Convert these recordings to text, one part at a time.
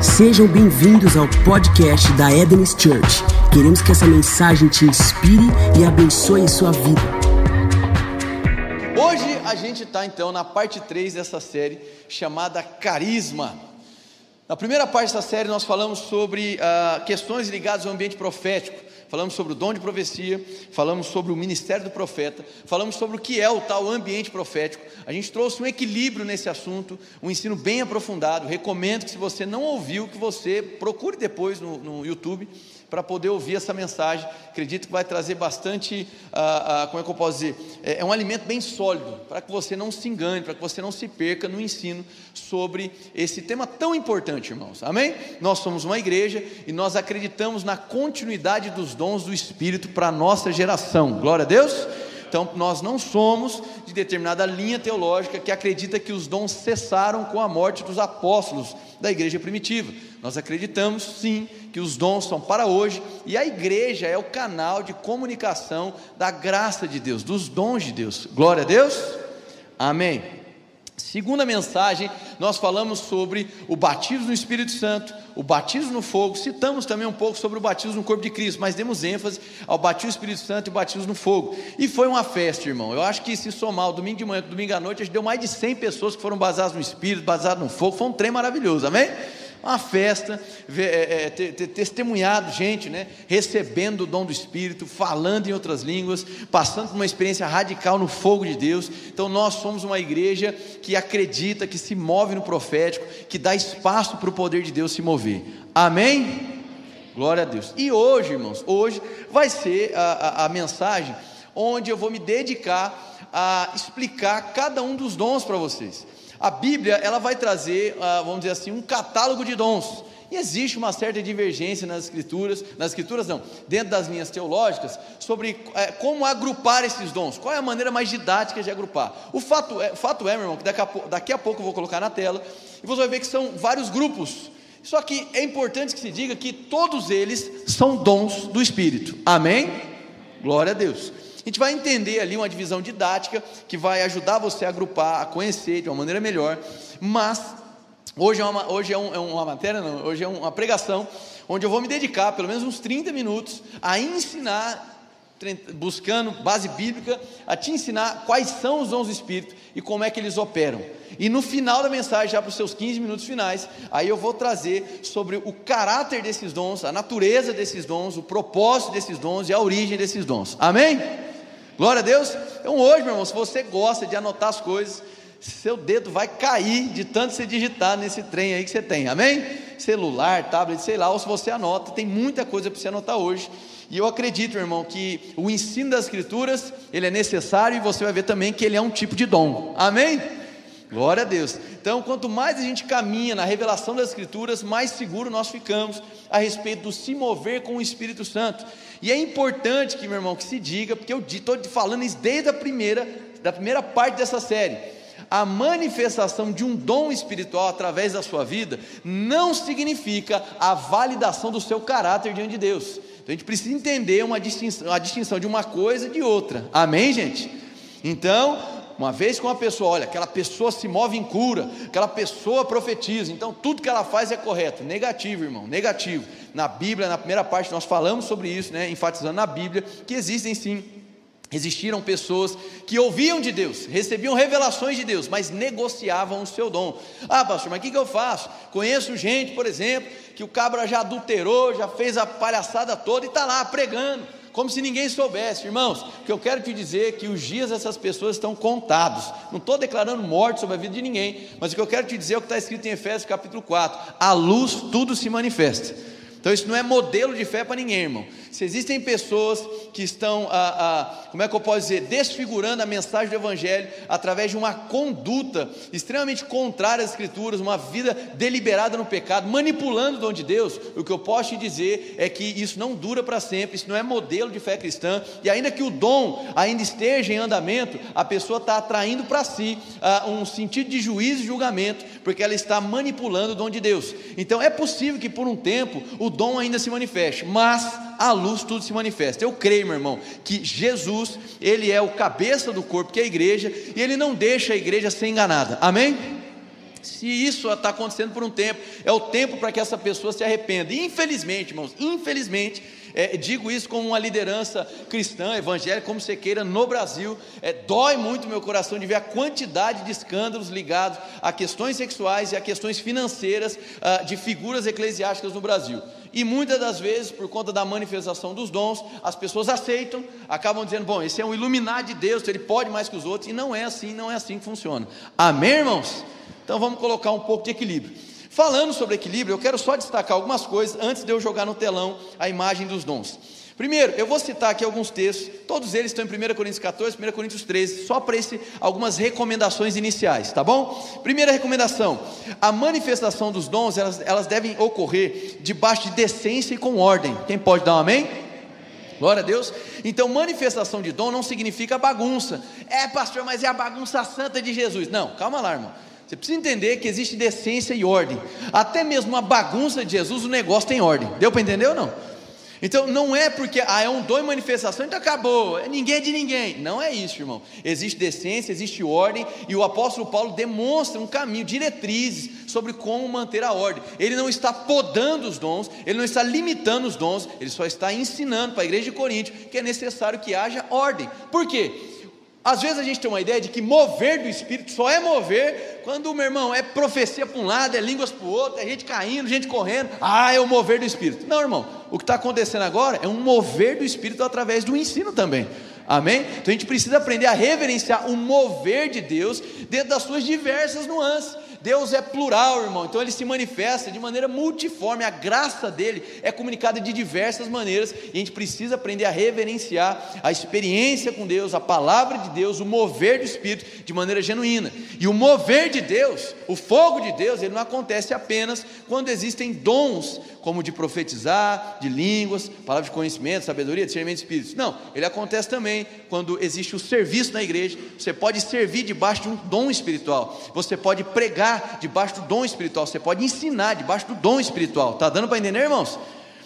Sejam bem-vindos ao podcast da Eden's Church. Queremos que essa mensagem te inspire e abençoe sua vida. Hoje a gente está então na parte 3 dessa série chamada Carisma. Na primeira parte dessa série nós falamos sobre ah, questões ligadas ao ambiente profético falamos sobre o dom de profecia, falamos sobre o ministério do profeta, falamos sobre o que é o tal ambiente profético. A gente trouxe um equilíbrio nesse assunto, um ensino bem aprofundado. Recomendo que, se você não ouviu, que você procure depois no, no YouTube para poder ouvir essa mensagem. Acredito que vai trazer bastante, ah, ah, como é que eu posso dizer? É, é um alimento bem sólido, para que você não se engane, para que você não se perca no ensino sobre esse tema tão importante, irmãos. Amém? Nós somos uma igreja e nós acreditamos na continuidade dos dons do Espírito para a nossa geração. Glória a Deus. Então, nós não somos de determinada linha teológica que acredita que os dons cessaram com a morte dos apóstolos da igreja primitiva. Nós acreditamos sim que os dons são para hoje e a igreja é o canal de comunicação da graça de Deus, dos dons de Deus. Glória a Deus. Amém. Segunda mensagem, nós falamos sobre o batismo no Espírito Santo, o batismo no fogo, citamos também um pouco sobre o batismo no corpo de Cristo, mas demos ênfase ao batismo no Espírito Santo e o batismo no fogo. E foi uma festa, irmão. Eu acho que se somar o domingo de manhã, domingo à noite, a gente deu mais de 100 pessoas que foram baseadas no Espírito, baseadas no fogo. Foi um trem maravilhoso, amém? Uma festa, é, é, testemunhado gente, né, recebendo o dom do Espírito, falando em outras línguas, passando por uma experiência radical no fogo de Deus. Então nós somos uma igreja que acredita, que se move no profético, que dá espaço para o poder de Deus se mover. Amém? Glória a Deus. E hoje, irmãos, hoje vai ser a, a, a mensagem onde eu vou me dedicar a explicar cada um dos dons para vocês. A Bíblia ela vai trazer, ah, vamos dizer assim, um catálogo de dons. E existe uma certa divergência nas escrituras, nas escrituras não, dentro das linhas teológicas, sobre é, como agrupar esses dons, qual é a maneira mais didática de agrupar. O fato é, fato é meu irmão, que daqui a, daqui a pouco eu vou colocar na tela, e você vai ver que são vários grupos. Só que é importante que se diga que todos eles são dons do Espírito. Amém? Glória a Deus. A gente vai entender ali uma divisão didática que vai ajudar você a agrupar, a conhecer de uma maneira melhor, mas hoje é uma, hoje é, um, é uma matéria, não, hoje é uma pregação, onde eu vou me dedicar pelo menos uns 30 minutos a ensinar buscando base bíblica, a te ensinar quais são os dons do Espírito e como é que eles operam. E no final da mensagem, já para os seus 15 minutos finais, aí eu vou trazer sobre o caráter desses dons, a natureza desses dons, o propósito desses dons e a origem desses dons. Amém? Glória a Deus. Então hoje, meu irmão, se você gosta de anotar as coisas, seu dedo vai cair de tanto você digitar nesse trem aí que você tem, amém? Celular, tablet, sei lá, ou se você anota, tem muita coisa para você anotar hoje. E eu acredito, irmão, que o ensino das Escrituras, ele é necessário e você vai ver também que ele é um tipo de dom, amém? Glória a Deus. Então, quanto mais a gente caminha na revelação das Escrituras, mais seguro nós ficamos a respeito do se mover com o Espírito Santo. E é importante que, meu irmão, que se diga, porque eu estou falando isso desde a primeira, da primeira parte dessa série. A manifestação de um dom espiritual através da sua vida não significa a validação do seu caráter diante de Deus. Então a gente precisa entender uma distinção, a distinção de uma coisa de outra. Amém, gente? Então, uma vez que uma pessoa, olha, aquela pessoa se move em cura, aquela pessoa profetiza, então tudo que ela faz é correto. Negativo, irmão, negativo. Na Bíblia, na primeira parte, nós falamos sobre isso, né, enfatizando na Bíblia, que existem sim Existiram pessoas que ouviam de Deus, recebiam revelações de Deus, mas negociavam o seu dom. Ah, pastor, mas o que, que eu faço? Conheço gente, por exemplo, que o cabra já adulterou, já fez a palhaçada toda e está lá pregando como se ninguém soubesse, irmãos. O que eu quero te dizer é que os dias dessas pessoas estão contados. Não estou declarando morte sobre a vida de ninguém, mas o que eu quero te dizer é o que está escrito em Efésios capítulo 4: a luz tudo se manifesta. Então isso não é modelo de fé para ninguém, irmão. Se existem pessoas que estão, como é que eu posso dizer, desfigurando a mensagem do Evangelho através de uma conduta extremamente contrária às Escrituras, uma vida deliberada no pecado, manipulando o dom de Deus, o que eu posso te dizer é que isso não dura para sempre, isso não é modelo de fé cristã, e ainda que o dom ainda esteja em andamento, a pessoa está atraindo para si um sentido de juízo e julgamento, porque ela está manipulando o dom de Deus. Então é possível que por um tempo o dom ainda se manifeste, mas a luz tudo se manifesta. Eu creio, meu irmão, que Jesus, ele é o cabeça do corpo, que é a igreja, e ele não deixa a igreja ser enganada. Amém? Se isso está acontecendo por um tempo, é o tempo para que essa pessoa se arrependa. Infelizmente, irmãos, infelizmente, é, digo isso como uma liderança cristã, evangélica, como você queira, no Brasil. É, dói muito meu coração de ver a quantidade de escândalos ligados a questões sexuais e a questões financeiras ah, de figuras eclesiásticas no Brasil. E muitas das vezes, por conta da manifestação dos dons, as pessoas aceitam, acabam dizendo: bom, esse é um iluminado de Deus, ele pode mais que os outros, e não é assim, não é assim que funciona. Amém, irmãos? Então vamos colocar um pouco de equilíbrio. Falando sobre equilíbrio, eu quero só destacar algumas coisas antes de eu jogar no telão a imagem dos dons. Primeiro, eu vou citar aqui alguns textos, todos eles estão em 1 Coríntios 14, 1 Coríntios 13, só para esse, algumas recomendações iniciais, tá bom? Primeira recomendação: a manifestação dos dons, elas, elas devem ocorrer debaixo de decência e com ordem. Quem pode dar um amém? Glória a Deus. Então, manifestação de dom não significa bagunça. É, pastor, mas é a bagunça santa de Jesus. Não, calma lá, irmão. Você precisa entender que existe decência e ordem. Até mesmo uma bagunça de Jesus, o negócio tem ordem. Deu para entender ou não? Então não é porque ah, é um dom e manifestação, então acabou, ninguém é de ninguém. Não é isso, irmão. Existe decência, existe ordem, e o apóstolo Paulo demonstra um caminho, diretrizes sobre como manter a ordem. Ele não está podando os dons, ele não está limitando os dons, ele só está ensinando para a igreja de Corinto que é necessário que haja ordem. Por quê? Às vezes a gente tem uma ideia de que mover do Espírito só é mover quando, meu irmão, é profecia para um lado, é línguas para o outro, é gente caindo, gente correndo. Ah, é o mover do Espírito. Não, irmão, o que está acontecendo agora é um mover do Espírito através do ensino também. Amém? Então a gente precisa aprender a reverenciar o mover de Deus dentro das suas diversas nuances. Deus é plural, irmão, então ele se manifesta de maneira multiforme, a graça dele é comunicada de diversas maneiras, e a gente precisa aprender a reverenciar a experiência com Deus, a palavra de Deus, o mover do Espírito de maneira genuína. E o mover de Deus, o fogo de Deus, ele não acontece apenas quando existem dons, como de profetizar, de línguas, palavra de conhecimento, sabedoria, discernimento de espíritos. Não, ele acontece também quando existe o serviço na igreja. Você pode servir debaixo de um dom espiritual, você pode pregar debaixo do dom espiritual, você pode ensinar debaixo do dom espiritual. Está dando para entender, irmãos?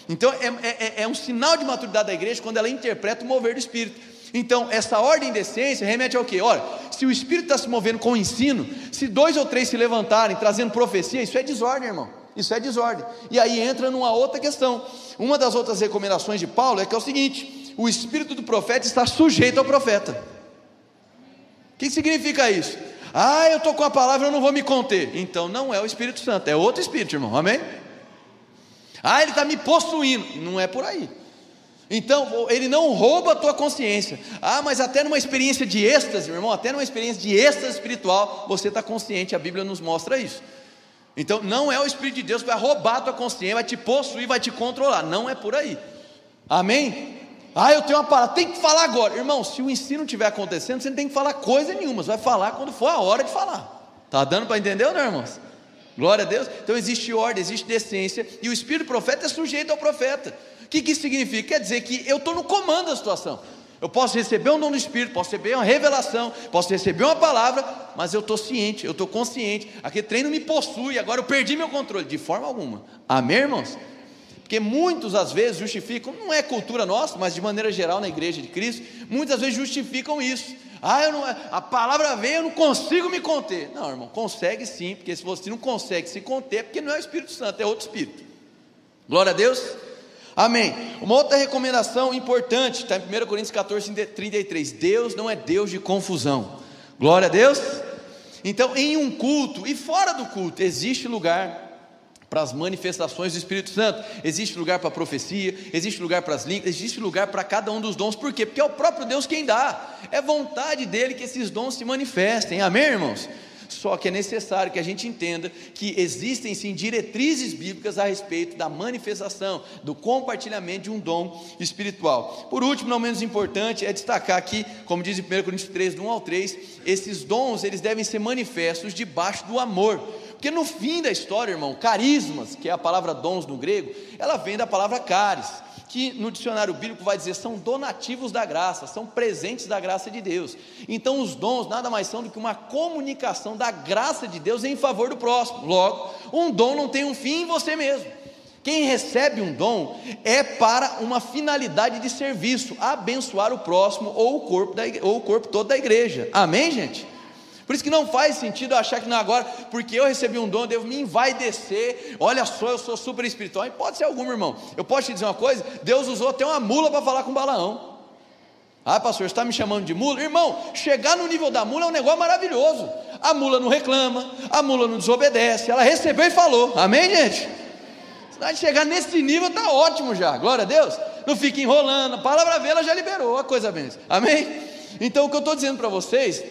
Então é, é, é, é um sinal de maturidade da igreja quando ela interpreta o mover do Espírito. Então, essa ordem de essência remete ao quê? Olha, se o Espírito está se movendo com o ensino, se dois ou três se levantarem trazendo profecia, isso é desordem, irmão. Isso é desordem. E aí entra numa outra questão. Uma das outras recomendações de Paulo é que é o seguinte: o espírito do profeta está sujeito ao profeta. O que significa isso? Ah, eu estou com a palavra, eu não vou me conter. Então não é o Espírito Santo, é outro Espírito, irmão. Amém? Ah, ele está me possuindo. Não é por aí. Então, ele não rouba a tua consciência. Ah, mas até numa experiência de êxtase, meu irmão, até numa experiência de êxtase espiritual, você está consciente, a Bíblia nos mostra isso. Então, não é o Espírito de Deus que vai roubar a tua consciência, vai te possuir, vai te controlar. Não é por aí. Amém? Ah, eu tenho uma palavra, tem que falar agora. Irmão, se o ensino estiver acontecendo, você não tem que falar coisa nenhuma, você vai falar quando for a hora de falar. Está dando para entender ou não, irmãos? Glória a Deus. Então existe ordem, existe decência, e o espírito profeta é sujeito ao profeta. O que, que isso significa? Quer dizer que eu estou no comando da situação. Eu posso receber um dom do Espírito, posso receber uma revelação, posso receber uma palavra, mas eu estou ciente, eu estou consciente. Aquele treino me possui, agora eu perdi meu controle, de forma alguma. Amém, irmãos? Porque muitos às vezes justificam, não é cultura nossa, mas de maneira geral na igreja de Cristo, muitas vezes justificam isso. Ah, não, a palavra vem, eu não consigo me conter. Não, irmão, consegue sim, porque se você não consegue se conter, é porque não é o Espírito Santo, é outro Espírito. Glória a Deus. Amém. Uma outra recomendação importante, está em 1 Coríntios 14, 33. Deus não é Deus de confusão. Glória a Deus. Então, em um culto e fora do culto, existe lugar para as manifestações do Espírito Santo. Existe lugar para a profecia, existe lugar para as línguas, existe lugar para cada um dos dons. Por quê? Porque é o próprio Deus quem dá. É vontade dele que esses dons se manifestem. Amém, irmãos? Só que é necessário que a gente entenda que existem sim diretrizes bíblicas a respeito da manifestação, do compartilhamento de um dom espiritual. Por último, não menos importante, é destacar aqui, como diz em 1 Coríntios 3, do 1 ao 3, esses dons eles devem ser manifestos debaixo do amor. Porque no fim da história, irmão, carismas, que é a palavra dons no grego, ela vem da palavra caris, que no dicionário bíblico vai dizer são donativos da graça, são presentes da graça de Deus. Então os dons nada mais são do que uma comunicação da graça de Deus em favor do próximo. Logo, um dom não tem um fim em você mesmo. Quem recebe um dom é para uma finalidade de serviço, abençoar o próximo ou o corpo, da, ou o corpo todo da igreja. Amém, gente? Por isso que não faz sentido achar que não agora, porque eu recebi um dom, devo me envaidecer. Olha só, eu sou super espiritual. Pode ser algum, irmão. Eu posso te dizer uma coisa: Deus usou até uma mula para falar com Balaão. Ah, pastor, está me chamando de mula? Irmão, chegar no nível da mula é um negócio maravilhoso. A mula não reclama, a mula não desobedece, ela recebeu e falou. Amém, gente? Se chegar nesse nível, está ótimo já. Glória a Deus. Não fica enrolando. A palavra vê, ela já liberou a coisa bem. Amém? Então, o que eu estou dizendo para vocês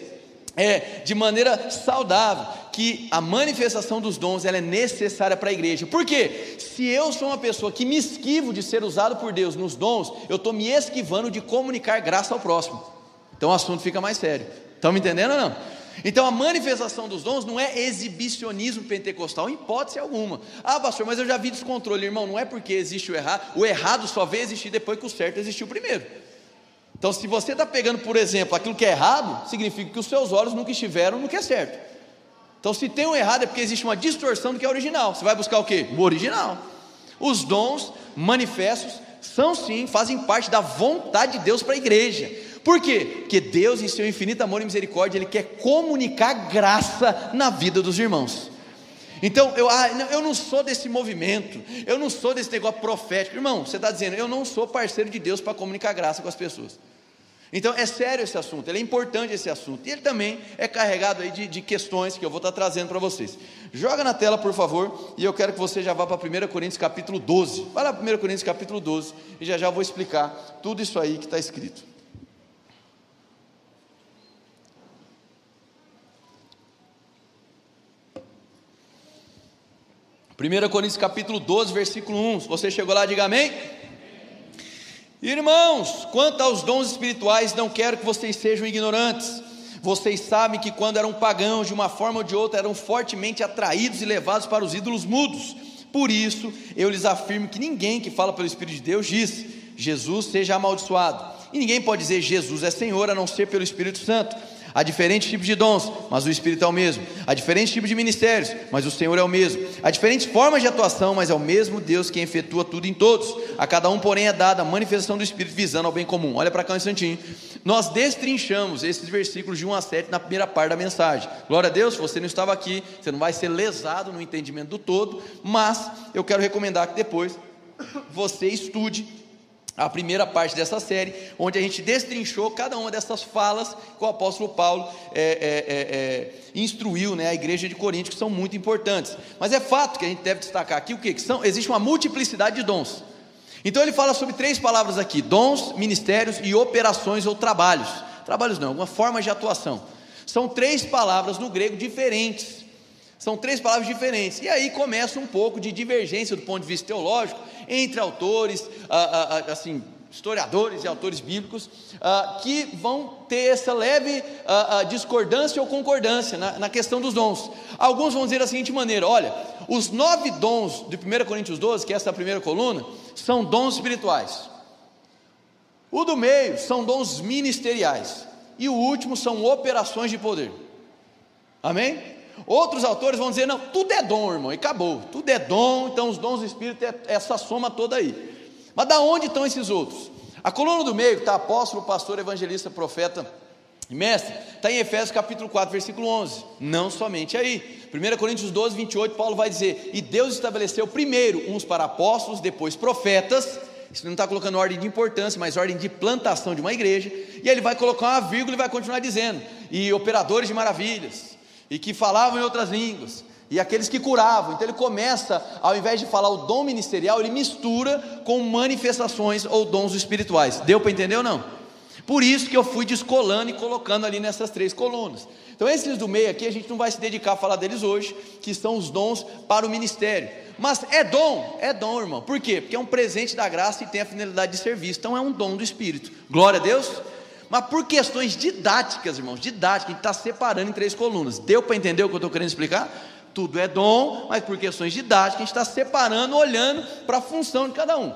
é, de maneira saudável, que a manifestação dos dons ela é necessária para a igreja. Por quê? Se eu sou uma pessoa que me esquivo de ser usado por Deus nos dons, eu estou me esquivando de comunicar graça ao próximo. Então o assunto fica mais sério. Estão me entendendo ou não? Então a manifestação dos dons não é exibicionismo pentecostal, em hipótese alguma. Ah, pastor, mas eu já vi descontrole, irmão. Não é porque existe o errado, o errado só veio existir depois que o certo existiu primeiro. Então, se você está pegando, por exemplo, aquilo que é errado, significa que os seus olhos nunca estiveram no que é certo. Então, se tem um errado, é porque existe uma distorção do que é original. Você vai buscar o que? O original. Os dons manifestos são sim, fazem parte da vontade de Deus para a igreja. Por quê? Porque Deus, em seu infinito amor e misericórdia, Ele quer comunicar graça na vida dos irmãos. Então, eu, ah, eu não sou desse movimento, eu não sou desse negócio profético. Irmão, você está dizendo, eu não sou parceiro de Deus para comunicar graça com as pessoas. Então é sério esse assunto, ele é importante esse assunto. E ele também é carregado aí de, de questões que eu vou estar trazendo para vocês. Joga na tela, por favor, e eu quero que você já vá para 1 Coríntios capítulo 12. Vai lá para 1 Coríntios capítulo 12 e já já vou explicar tudo isso aí que está escrito. Primeira Coríntios capítulo 12, versículo 1. Se você chegou lá, diga amém. Irmãos, quanto aos dons espirituais, não quero que vocês sejam ignorantes. Vocês sabem que quando eram pagãos, de uma forma ou de outra, eram fortemente atraídos e levados para os ídolos mudos. Por isso, eu lhes afirmo que ninguém que fala pelo Espírito de Deus diz: Jesus seja amaldiçoado. E ninguém pode dizer Jesus é Senhor a não ser pelo Espírito Santo. Há diferentes tipos de dons, mas o Espírito é o mesmo. Há diferentes tipos de ministérios, mas o Senhor é o mesmo. Há diferentes formas de atuação, mas é o mesmo Deus quem efetua tudo em todos. A cada um, porém, é dada a manifestação do Espírito visando ao bem comum. Olha para cá um instantinho. Nós destrinchamos esses versículos de 1 a 7 na primeira parte da mensagem. Glória a Deus, você não estava aqui, você não vai ser lesado no entendimento do todo, mas eu quero recomendar que depois você estude a primeira parte dessa série, onde a gente destrinchou cada uma dessas falas que o apóstolo Paulo é, é, é, é, instruiu né, a igreja de Corinto, que são muito importantes. Mas é fato que a gente deve destacar aqui o que? que são, existe uma multiplicidade de dons. Então ele fala sobre três palavras aqui: dons, ministérios e operações ou trabalhos. Trabalhos não, alguma forma de atuação. São três palavras no grego diferentes. São três palavras diferentes. E aí começa um pouco de divergência do ponto de vista teológico entre autores, ah, ah, assim, historiadores e autores bíblicos, ah, que vão ter essa leve discordância ou concordância na, na, questão dos dons. Alguns vão dizer da seguinte maneira: olha, os nove dons de 1 Coríntios 12, que é essa primeira coluna, são dons espirituais. O do meio são dons ministeriais. E o último são operações de poder. Amém? Outros autores vão dizer: não, tudo é dom, irmão, e acabou. Tudo é dom, então os dons do Espírito é essa soma toda aí. Mas da onde estão esses outros? A coluna do meio, está apóstolo, pastor, evangelista, profeta e mestre, está em Efésios capítulo 4, versículo 11. Não somente aí. 1 Coríntios 12, 28, Paulo vai dizer: E Deus estabeleceu primeiro uns para apóstolos, depois profetas. Isso não está colocando ordem de importância, mas ordem de plantação de uma igreja. E ele vai colocar uma vírgula e vai continuar dizendo: E operadores de maravilhas e que falavam em outras línguas, e aqueles que curavam. Então ele começa, ao invés de falar o dom ministerial, ele mistura com manifestações ou dons espirituais. Deu para entender ou não? Por isso que eu fui descolando e colocando ali nessas três colunas. Então, esses do meio aqui, a gente não vai se dedicar a falar deles hoje, que são os dons para o ministério. Mas é dom, é dom, irmão. Por quê? Porque é um presente da graça e tem a finalidade de serviço. Então, é um dom do Espírito. Glória a Deus. Mas por questões didáticas, irmãos, didáticas, a gente está separando em três colunas. Deu para entender o que eu estou querendo explicar? Tudo é dom, mas por questões didáticas, a gente está separando, olhando para a função de cada um.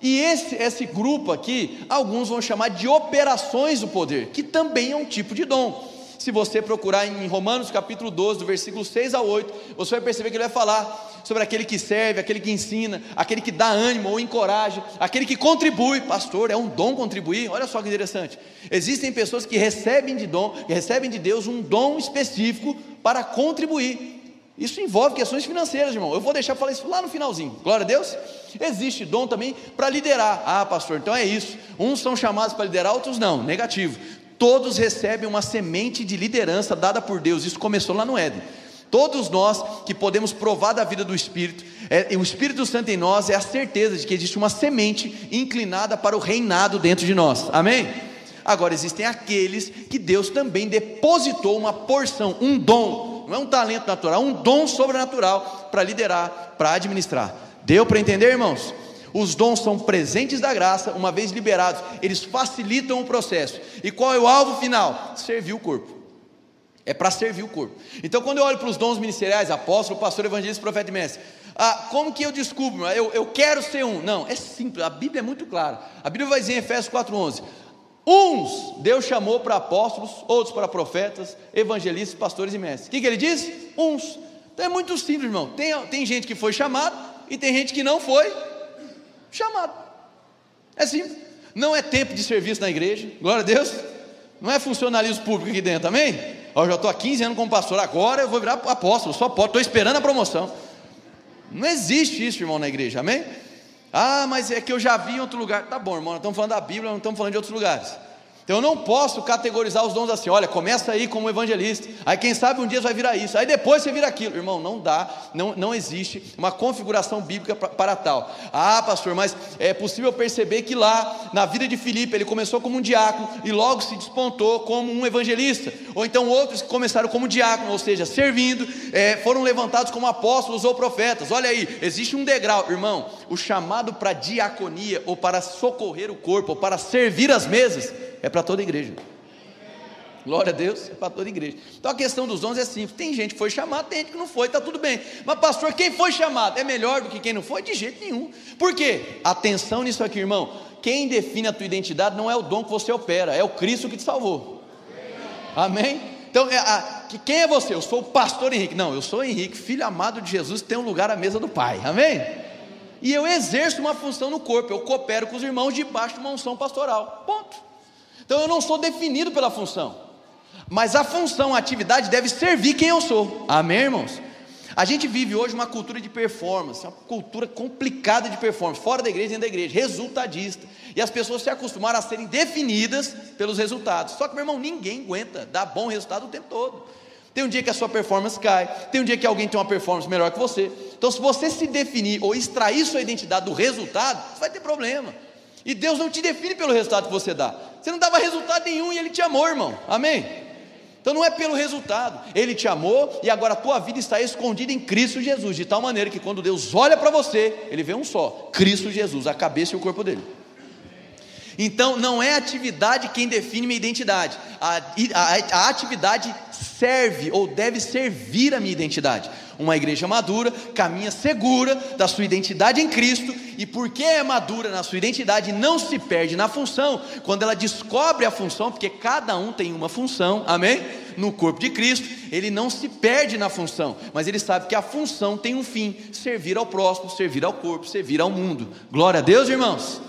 E esse, esse grupo aqui, alguns vão chamar de operações do poder, que também é um tipo de dom. Se você procurar em Romanos capítulo 12, do versículo 6 a 8, você vai perceber que ele vai falar sobre aquele que serve, aquele que ensina, aquele que dá ânimo ou encoraja, aquele que contribui. Pastor, é um dom contribuir. Olha só que interessante. Existem pessoas que recebem de dom, que recebem de Deus um dom específico para contribuir. Isso envolve questões financeiras, irmão. Eu vou deixar falar isso lá no finalzinho. Glória a Deus. Existe dom também para liderar. Ah, pastor, então é isso. Uns são chamados para liderar, outros não. Negativo. Todos recebem uma semente de liderança dada por Deus. Isso começou lá no Éden. Todos nós que podemos provar da vida do Espírito, é, o Espírito Santo em nós é a certeza de que existe uma semente inclinada para o reinado dentro de nós. Amém? Agora existem aqueles que Deus também depositou uma porção, um dom, não é um talento natural, um dom sobrenatural para liderar, para administrar. Deu para entender, irmãos? Os dons são presentes da graça, uma vez liberados, eles facilitam o processo. E qual é o alvo final? Servir o corpo. É para servir o corpo. Então, quando eu olho para os dons ministeriais, apóstolo, pastor, evangelista, profeta e mestre, ah, como que eu descubro? Eu, eu quero ser um. Não, é simples, a Bíblia é muito clara. A Bíblia vai dizer em Efésios 4,11: Uns Deus chamou para apóstolos, outros para profetas, evangelistas, pastores e mestres. O que, que ele diz? Uns. Então é muito simples, irmão. Tem, tem gente que foi chamado e tem gente que não foi chamado. É simples. Não é tempo de serviço na igreja, glória a Deus. Não é funcionalismo público aqui dentro, amém? Eu já estou há 15 anos como pastor, agora eu vou virar apóstolo, só pode, estou esperando a promoção. Não existe isso, irmão, na igreja, amém? Ah, mas é que eu já vi em outro lugar. Tá bom, irmão, nós estamos falando da Bíblia, não estamos falando de outros lugares. Então eu não posso categorizar os dons assim, olha, começa aí como evangelista, aí quem sabe um dia vai virar isso, aí depois você vira aquilo. Irmão, não dá, não, não existe uma configuração bíblica para, para tal. Ah, pastor, mas é possível perceber que lá, na vida de Filipe, ele começou como um diácono e logo se despontou como um evangelista. Ou então outros que começaram como diácono, ou seja, servindo, é, foram levantados como apóstolos ou profetas. Olha aí, existe um degrau, irmão, o chamado para diaconia, ou para socorrer o corpo, ou para servir as mesas é para toda a igreja. Glória a Deus, é para toda a igreja. Então a questão dos dons é simples: tem gente que foi chamada, tem gente que não foi, está tudo bem. Mas, pastor, quem foi chamado é melhor do que quem não foi? De jeito nenhum. Por quê? Atenção nisso aqui, irmão. Quem define a tua identidade não é o dom que você opera, é o Cristo que te salvou. Amém? Então, é a, quem é você? Eu sou o pastor Henrique. Não, eu sou Henrique, filho amado de Jesus, tem um lugar à mesa do Pai. Amém? E eu exerço uma função no corpo, eu coopero com os irmãos debaixo de uma unção pastoral. Ponto. Então eu não sou definido pela função, mas a função, a atividade deve servir quem eu sou. Amém, irmãos? A gente vive hoje uma cultura de performance, uma cultura complicada de performance, fora da igreja e dentro da igreja, resultadista. E as pessoas se acostumaram a serem definidas pelos resultados. Só que, meu irmão, ninguém aguenta dar bom resultado o tempo todo. Tem um dia que a sua performance cai, tem um dia que alguém tem uma performance melhor que você. Então, se você se definir ou extrair sua identidade do resultado, você vai ter problema. E Deus não te define pelo resultado que você dá. Você não dava resultado nenhum e Ele te amou, irmão. Amém? Então não é pelo resultado. Ele te amou e agora a tua vida está escondida em Cristo Jesus, de tal maneira que quando Deus olha para você, Ele vê um só: Cristo Jesus, a cabeça e o corpo dele. Então não é a atividade quem define minha identidade. A, a, a atividade serve ou deve servir a minha identidade. Uma igreja madura caminha segura da sua identidade em Cristo, e porque é madura na sua identidade, não se perde na função, quando ela descobre a função, porque cada um tem uma função, amém? No corpo de Cristo, ele não se perde na função, mas ele sabe que a função tem um fim: servir ao próximo, servir ao corpo, servir ao mundo. Glória a Deus, irmãos.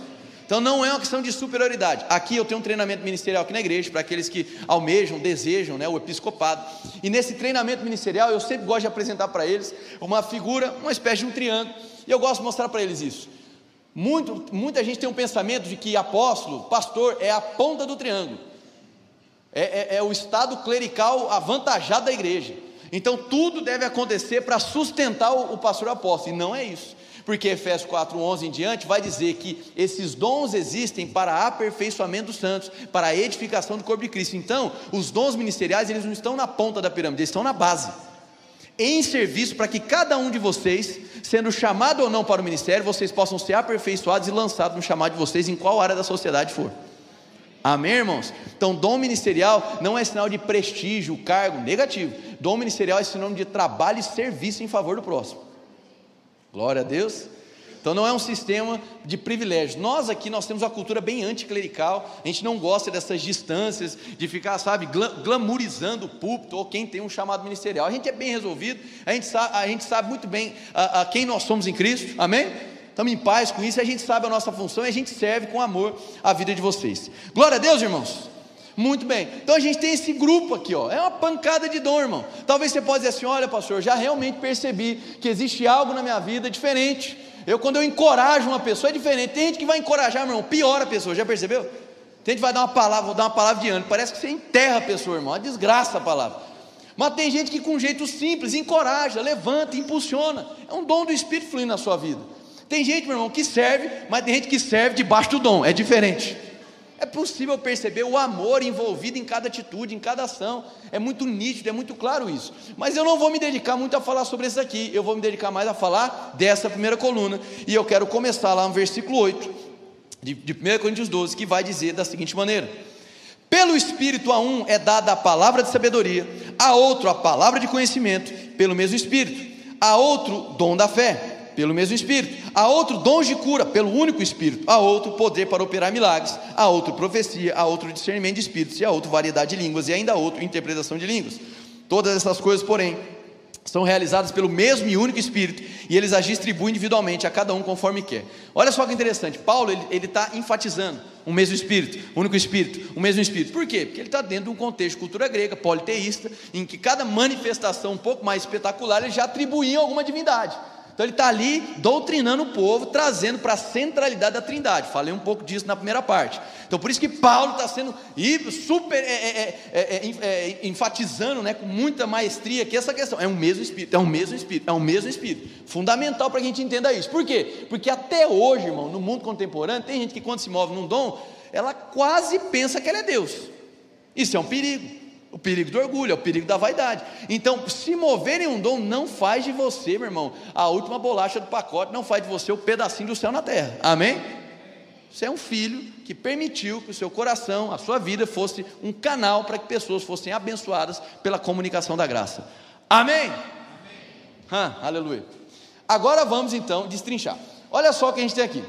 Então não é uma questão de superioridade. Aqui eu tenho um treinamento ministerial aqui na igreja, para aqueles que almejam, desejam né, o episcopado. E nesse treinamento ministerial eu sempre gosto de apresentar para eles uma figura, uma espécie de um triângulo. E eu gosto de mostrar para eles isso. Muito, muita gente tem um pensamento de que apóstolo, pastor, é a ponta do triângulo. É, é, é o estado clerical avantajado da igreja. Então tudo deve acontecer para sustentar o, o pastor apóstolo. E não é isso porque Efésios 4, 11 em diante vai dizer que esses dons existem para aperfeiçoamento dos santos, para a edificação do corpo de Cristo. Então, os dons ministeriais, eles não estão na ponta da pirâmide, eles estão na base. Em serviço para que cada um de vocês, sendo chamado ou não para o ministério, vocês possam ser aperfeiçoados e lançados no chamado de vocês em qual área da sociedade for. Amém, irmãos? Então, dom ministerial não é sinal de prestígio, cargo, negativo. Dom ministerial é sinônimo de trabalho e serviço em favor do próximo. Glória a Deus. Então não é um sistema de privilégios. Nós aqui nós temos uma cultura bem anticlerical. A gente não gosta dessas distâncias de ficar, sabe, glamorizando o púlpito ou quem tem um chamado ministerial. A gente é bem resolvido. A gente sabe, a gente sabe muito bem a, a quem nós somos em Cristo. Amém? Estamos em paz com isso. A gente sabe a nossa função e a gente serve com amor a vida de vocês. Glória a Deus, irmãos. Muito bem. Então a gente tem esse grupo aqui, ó. É uma pancada de dom, irmão. Talvez você possa dizer assim: olha, pastor, já realmente percebi que existe algo na minha vida diferente. Eu, quando eu encorajo uma pessoa, é diferente. Tem gente que vai encorajar, meu irmão, piora a pessoa, já percebeu? Tem gente que vai dar uma palavra, vou dar uma palavra de ânimo. Parece que você enterra a pessoa, irmão. É desgraça a palavra. Mas tem gente que, com jeito simples, encoraja, levanta, impulsiona. É um dom do Espírito fluindo na sua vida. Tem gente, meu irmão, que serve, mas tem gente que serve debaixo do dom. É diferente. É possível perceber o amor envolvido em cada atitude, em cada ação. É muito nítido, é muito claro isso. Mas eu não vou me dedicar muito a falar sobre isso aqui. Eu vou me dedicar mais a falar dessa primeira coluna. E eu quero começar lá no versículo 8 de, de 1 Coríntios 12, que vai dizer da seguinte maneira: Pelo Espírito a um é dada a palavra de sabedoria, a outro a palavra de conhecimento, pelo mesmo Espírito, a outro dom da fé pelo mesmo Espírito, a outro dons de cura, pelo único Espírito, a outro poder para operar milagres, a outro profecia, a outro discernimento de espíritos, e a outro variedade de línguas, e ainda a outro interpretação de línguas. Todas essas coisas, porém, são realizadas pelo mesmo e único Espírito, e eles as distribuem individualmente a cada um conforme quer. Olha só que interessante, Paulo ele está enfatizando um mesmo Espírito, um único Espírito, o mesmo Espírito. Por quê? Porque ele está dentro de um contexto de cultura grega, politeísta, em que cada manifestação um pouco mais espetacular ele já atribuía alguma divindade. Então ele está ali doutrinando o povo, trazendo para a centralidade da trindade. Falei um pouco disso na primeira parte. Então por isso que Paulo está sendo super é é, é, é, é, enfatizando né, com muita maestria que essa questão é o mesmo Espírito, é o mesmo Espírito, é o mesmo Espírito. Fundamental para que a gente entenda isso. Por quê? Porque até hoje, irmão, no mundo contemporâneo, tem gente que quando se move num dom, ela quase pensa que ela é Deus. Isso é um perigo. O perigo do orgulho, é o perigo da vaidade. Então, se mover em um dom, não faz de você, meu irmão, a última bolacha do pacote, não faz de você o pedacinho do céu na terra. Amém? Você é um filho que permitiu que o seu coração, a sua vida, fosse um canal para que pessoas fossem abençoadas pela comunicação da graça. Amém? Amém. aleluia. Agora vamos então destrinchar. Olha só o que a gente tem aqui.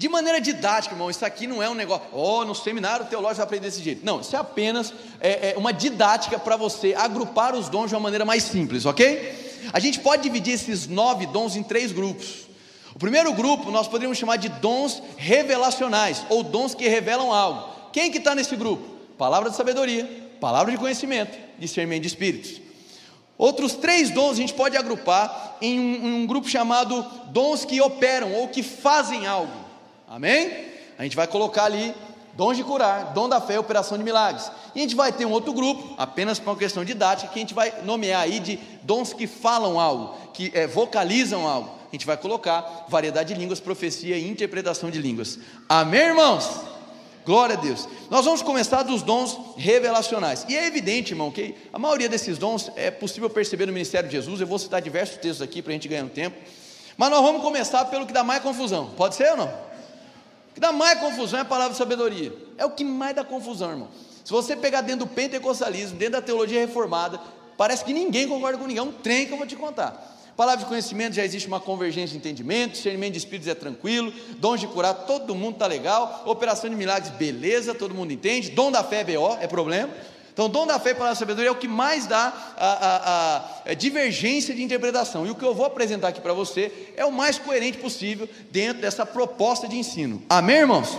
De maneira didática, irmão, isso aqui não é um negócio, oh, no seminário teológico vai desse jeito. Não, isso é apenas é, é uma didática para você agrupar os dons de uma maneira mais simples, ok? A gente pode dividir esses nove dons em três grupos. O primeiro grupo nós poderíamos chamar de dons revelacionais, ou dons que revelam algo. Quem que está nesse grupo? Palavra de sabedoria, palavra de conhecimento, discernimento de espíritos. Outros três dons a gente pode agrupar em um, em um grupo chamado dons que operam ou que fazem algo. Amém? A gente vai colocar ali dons de curar, dom da fé, operação de milagres. E a gente vai ter um outro grupo, apenas para uma questão didática, que a gente vai nomear aí de dons que falam algo, que é, vocalizam algo. A gente vai colocar variedade de línguas, profecia e interpretação de línguas. Amém, irmãos? Glória a Deus. Nós vamos começar dos dons revelacionais. E é evidente, irmão, que a maioria desses dons é possível perceber no ministério de Jesus. Eu vou citar diversos textos aqui para a gente ganhar um tempo. Mas nós vamos começar pelo que dá mais confusão. Pode ser ou não? O que dá mais confusão é a palavra sabedoria. É o que mais dá confusão, irmão. Se você pegar dentro do pentecostalismo, dentro da teologia reformada, parece que ninguém concorda com ninguém. É um trem que eu vou te contar. Palavra de conhecimento já existe uma convergência de entendimento, discernimento de espíritos é tranquilo, dons de curar, todo mundo está legal, operação de milagres, beleza, todo mundo entende, dom da fé, BO, é problema. Então, o dom da fé para a sabedoria é o que mais dá a, a, a, a, divergência de interpretação. E o que eu vou apresentar aqui para você é o mais coerente possível dentro dessa proposta de ensino. Amém, irmãos?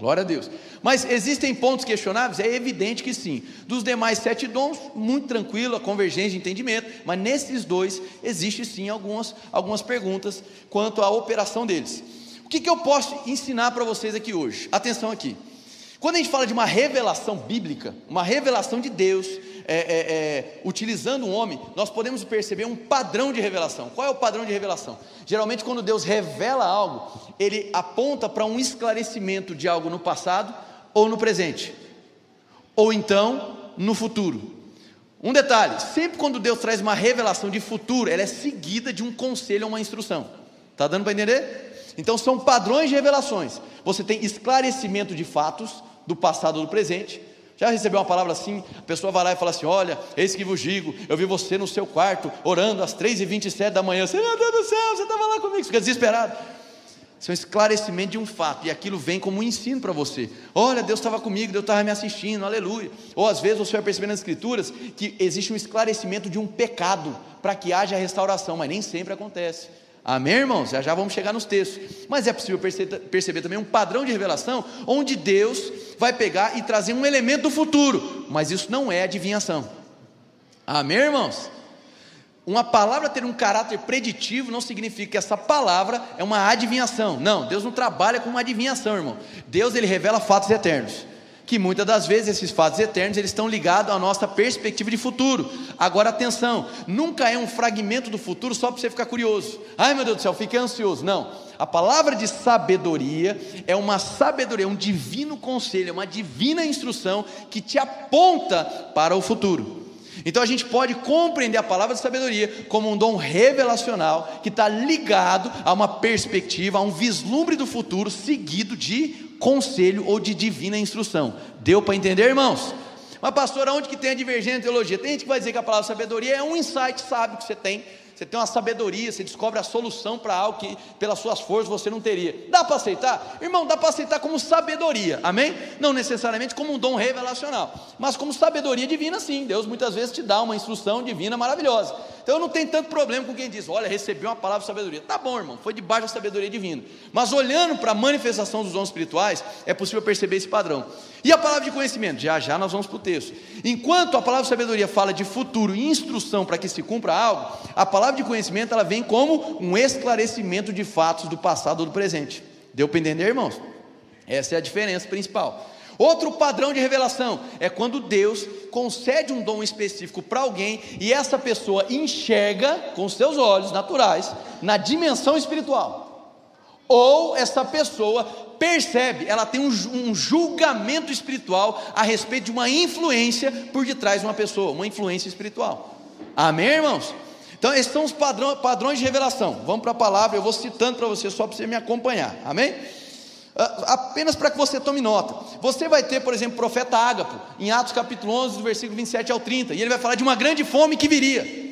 Glória a Deus. Mas existem pontos questionáveis? É evidente que sim. Dos demais sete dons, muito tranquilo, a convergência de entendimento, mas nesses dois existe sim algumas, algumas perguntas quanto à operação deles. O que, que eu posso ensinar para vocês aqui hoje? Atenção aqui. Quando a gente fala de uma revelação bíblica, uma revelação de Deus, é, é, é, utilizando um homem, nós podemos perceber um padrão de revelação. Qual é o padrão de revelação? Geralmente, quando Deus revela algo, ele aponta para um esclarecimento de algo no passado ou no presente, ou então no futuro. Um detalhe: sempre quando Deus traz uma revelação de futuro, ela é seguida de um conselho ou uma instrução. Está dando para entender? Então são padrões de revelações. Você tem esclarecimento de fatos do passado do presente, Já recebeu uma palavra assim? A pessoa vai lá e fala assim: Olha, eis que vos digo, eu vi você no seu quarto, orando às 3h27 da manhã. Você, meu Deus do céu, você estava lá comigo, fica desesperado. Isso é um esclarecimento de um fato, e aquilo vem como um ensino para você. Olha, Deus estava comigo, Deus estava me assistindo, aleluia. Ou às vezes você vai perceber nas Escrituras que existe um esclarecimento de um pecado para que haja restauração, mas nem sempre acontece. Amém, irmãos? Já já vamos chegar nos textos. Mas é possível perceber também um padrão de revelação onde Deus vai pegar e trazer um elemento do futuro, mas isso não é adivinhação. Amém, irmãos? Uma palavra ter um caráter preditivo não significa que essa palavra é uma adivinhação. Não, Deus não trabalha com uma adivinhação, irmão. Deus ele revela fatos eternos que muitas das vezes esses fatos eternos eles estão ligados à nossa perspectiva de futuro. Agora atenção, nunca é um fragmento do futuro só para você ficar curioso. Ai meu Deus do céu, fiquei ansioso. Não. A palavra de sabedoria é uma sabedoria, um divino conselho, é uma divina instrução que te aponta para o futuro. Então a gente pode compreender a palavra de sabedoria como um dom revelacional que está ligado a uma perspectiva, a um vislumbre do futuro seguido de conselho ou de divina instrução. Deu para entender, irmãos? Mas, pastor, aonde que tem a divergência teologia? Tem gente que vai dizer que a palavra sabedoria é um insight sábio que você tem você tem uma sabedoria, você descobre a solução para algo que pelas suas forças você não teria. Dá para aceitar? Irmão, dá para aceitar como sabedoria, amém? Não necessariamente como um dom revelacional, mas como sabedoria divina, sim. Deus muitas vezes te dá uma instrução divina maravilhosa. Então eu não tenho tanto problema com quem diz, olha, recebi uma palavra de sabedoria. Tá bom, irmão, foi debaixo da sabedoria divina. Mas olhando para a manifestação dos dons espirituais, é possível perceber esse padrão. E a palavra de conhecimento? Já já nós vamos para o texto. Enquanto a palavra de sabedoria fala de futuro e instrução para que se cumpra algo, a palavra de conhecimento ela vem como um esclarecimento de fatos do passado ou do presente. Deu para entender, irmãos? Essa é a diferença principal. Outro padrão de revelação é quando Deus concede um dom específico para alguém e essa pessoa enxerga com seus olhos naturais na dimensão espiritual. Ou essa pessoa percebe, ela tem um, julgamento espiritual a respeito de uma influência por detrás de uma pessoa, uma influência espiritual. Amém, irmãos? Então, esses são os padrões de revelação. Vamos para a palavra, eu vou citando para você só para você me acompanhar. Amém? Ah, apenas para que você tome nota. Você vai ter, por exemplo, o profeta Ágapo, em Atos capítulo 11, do versículo 27 ao 30, e ele vai falar de uma grande fome que viria.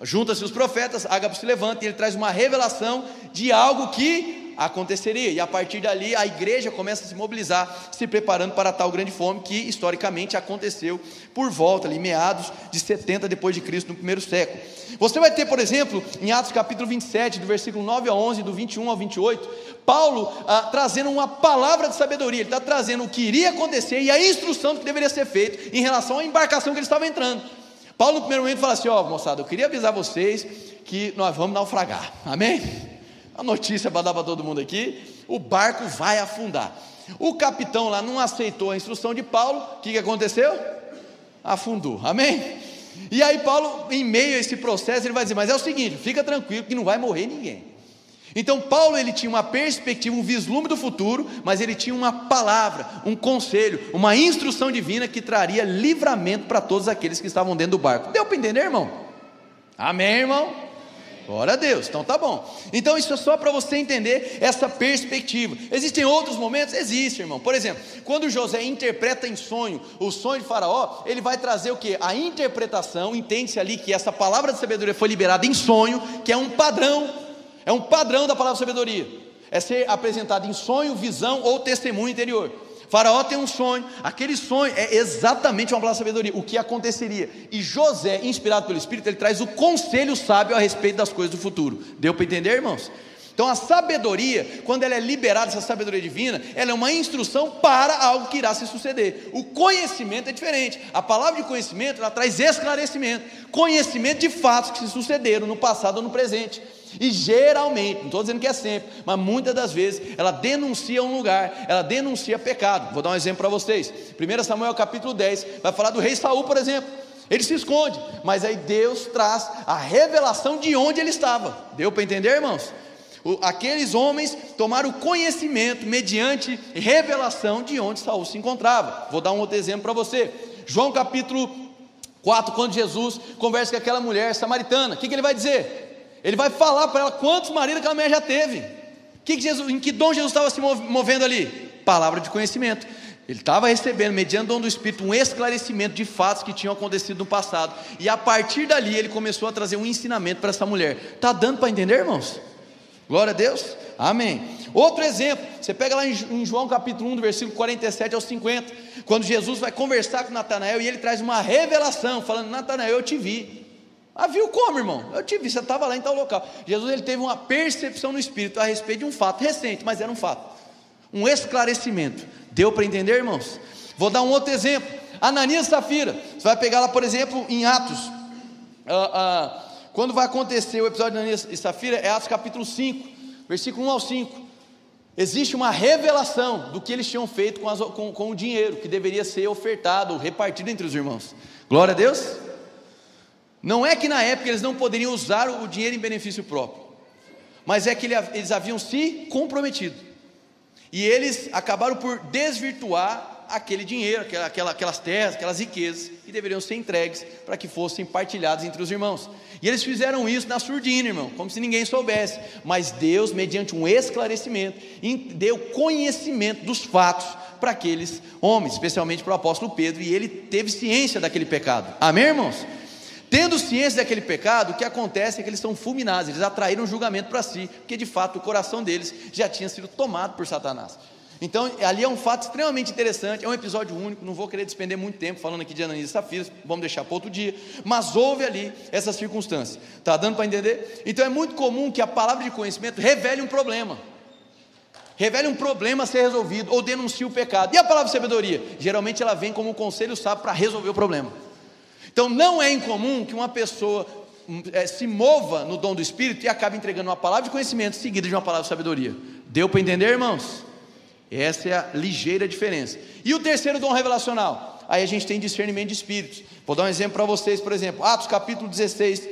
Junta-se os profetas, Ágapo se levanta e ele traz uma revelação de algo que aconteceria. E a partir dali a igreja começa a se mobilizar, se preparando para tal grande fome que historicamente aconteceu por volta ali meados de 70 depois de Cristo no primeiro século. Você vai ter, por exemplo, em Atos capítulo 27, do versículo 9 a 11, do 21 ao 28, Paulo ah, trazendo uma palavra de sabedoria, ele está trazendo o que iria acontecer e a instrução que deveria ser feito em relação à embarcação que ele estava entrando. Paulo, no primeiro momento, fala assim: Ó, oh, moçada, eu queria avisar vocês que nós vamos naufragar, amém? A notícia para dar para todo mundo aqui: o barco vai afundar. O capitão lá não aceitou a instrução de Paulo, o que, que aconteceu? Afundou, amém? E aí, Paulo, em meio a esse processo, ele vai dizer: Mas é o seguinte, fica tranquilo que não vai morrer ninguém. Então, Paulo ele tinha uma perspectiva, um vislumbre do futuro, mas ele tinha uma palavra, um conselho, uma instrução divina que traria livramento para todos aqueles que estavam dentro do barco. Deu para entender, irmão? Amém, irmão? Glória a Deus, então tá bom. Então isso é só para você entender essa perspectiva. Existem outros momentos? Existe, irmão. Por exemplo, quando José interpreta em sonho o sonho de Faraó, ele vai trazer o que? A interpretação, entende-se ali que essa palavra de sabedoria foi liberada em sonho, que é um padrão, é um padrão da palavra de sabedoria. É ser apresentado em sonho, visão ou testemunho interior. Faraó tem um sonho, aquele sonho é exatamente uma palavra de sabedoria, o que aconteceria. E José, inspirado pelo Espírito, ele traz o conselho sábio a respeito das coisas do futuro. Deu para entender, irmãos? Então a sabedoria, quando ela é liberada, essa sabedoria divina, ela é uma instrução para algo que irá se suceder. O conhecimento é diferente. A palavra de conhecimento, ela traz esclarecimento, conhecimento de fatos que se sucederam no passado ou no presente. E geralmente, não estou dizendo que é sempre, mas muitas das vezes ela denuncia um lugar, ela denuncia pecado. Vou dar um exemplo para vocês. 1 Samuel capítulo 10 vai falar do rei Saul, por exemplo. Ele se esconde, mas aí Deus traz a revelação de onde ele estava. Deu para entender, irmãos? Aqueles homens tomaram conhecimento mediante revelação de onde Saul se encontrava. Vou dar um outro exemplo para você. João capítulo 4, quando Jesus conversa com aquela mulher samaritana, o que, que ele vai dizer? Ele vai falar para ela quantos maridos aquela mulher já teve. Que que Jesus, em que dom Jesus estava se movendo ali? Palavra de conhecimento. Ele estava recebendo, mediante o dom do Espírito, um esclarecimento de fatos que tinham acontecido no passado. E a partir dali ele começou a trazer um ensinamento para essa mulher. Está dando para entender, irmãos? Glória a Deus. Amém. Outro exemplo, você pega lá em João capítulo 1, do versículo 47 ao 50, quando Jesus vai conversar com Natanael e ele traz uma revelação, falando: Natanael, eu te vi. Ah, viu como, irmão? Eu te vi, você estava lá em tal local. Jesus ele teve uma percepção no espírito a respeito de um fato recente, mas era um fato, um esclarecimento. Deu para entender, irmãos? Vou dar um outro exemplo. Ananias e Safira. Você vai pegar lá, por exemplo, em Atos. Ah, ah, quando vai acontecer o episódio de Ananias e Safira, é Atos capítulo 5, versículo 1 ao 5. Existe uma revelação do que eles tinham feito com, as, com, com o dinheiro que deveria ser ofertado, repartido entre os irmãos. Glória a Deus. Não é que na época eles não poderiam usar o dinheiro em benefício próprio, mas é que eles haviam se comprometido. E eles acabaram por desvirtuar aquele dinheiro, aquela, aquelas terras, aquelas riquezas que deveriam ser entregues para que fossem partilhadas entre os irmãos. E eles fizeram isso na surdina, irmão, como se ninguém soubesse. Mas Deus, mediante um esclarecimento, deu conhecimento dos fatos para aqueles homens, especialmente para o apóstolo Pedro, e ele teve ciência daquele pecado. Amém, irmãos? Tendo ciência daquele pecado, o que acontece é que eles são fulminados, eles atraíram julgamento para si, porque de fato o coração deles já tinha sido tomado por Satanás. Então, ali é um fato extremamente interessante, é um episódio único, não vou querer despender muito tempo falando aqui de Ananias e Safira, vamos deixar para outro dia, mas houve ali essa circunstância, está dando para entender? Então é muito comum que a palavra de conhecimento revele um problema, revele um problema a ser resolvido, ou denuncie o pecado, e a palavra de sabedoria? Geralmente ela vem como um conselho sábio para resolver o problema. Então não é incomum que uma pessoa é, se mova no dom do Espírito e acabe entregando uma palavra de conhecimento seguida de uma palavra de sabedoria. Deu para entender, irmãos? Essa é a ligeira diferença. E o terceiro dom revelacional? Aí a gente tem discernimento de espíritos. Vou dar um exemplo para vocês, por exemplo, Atos capítulo 16,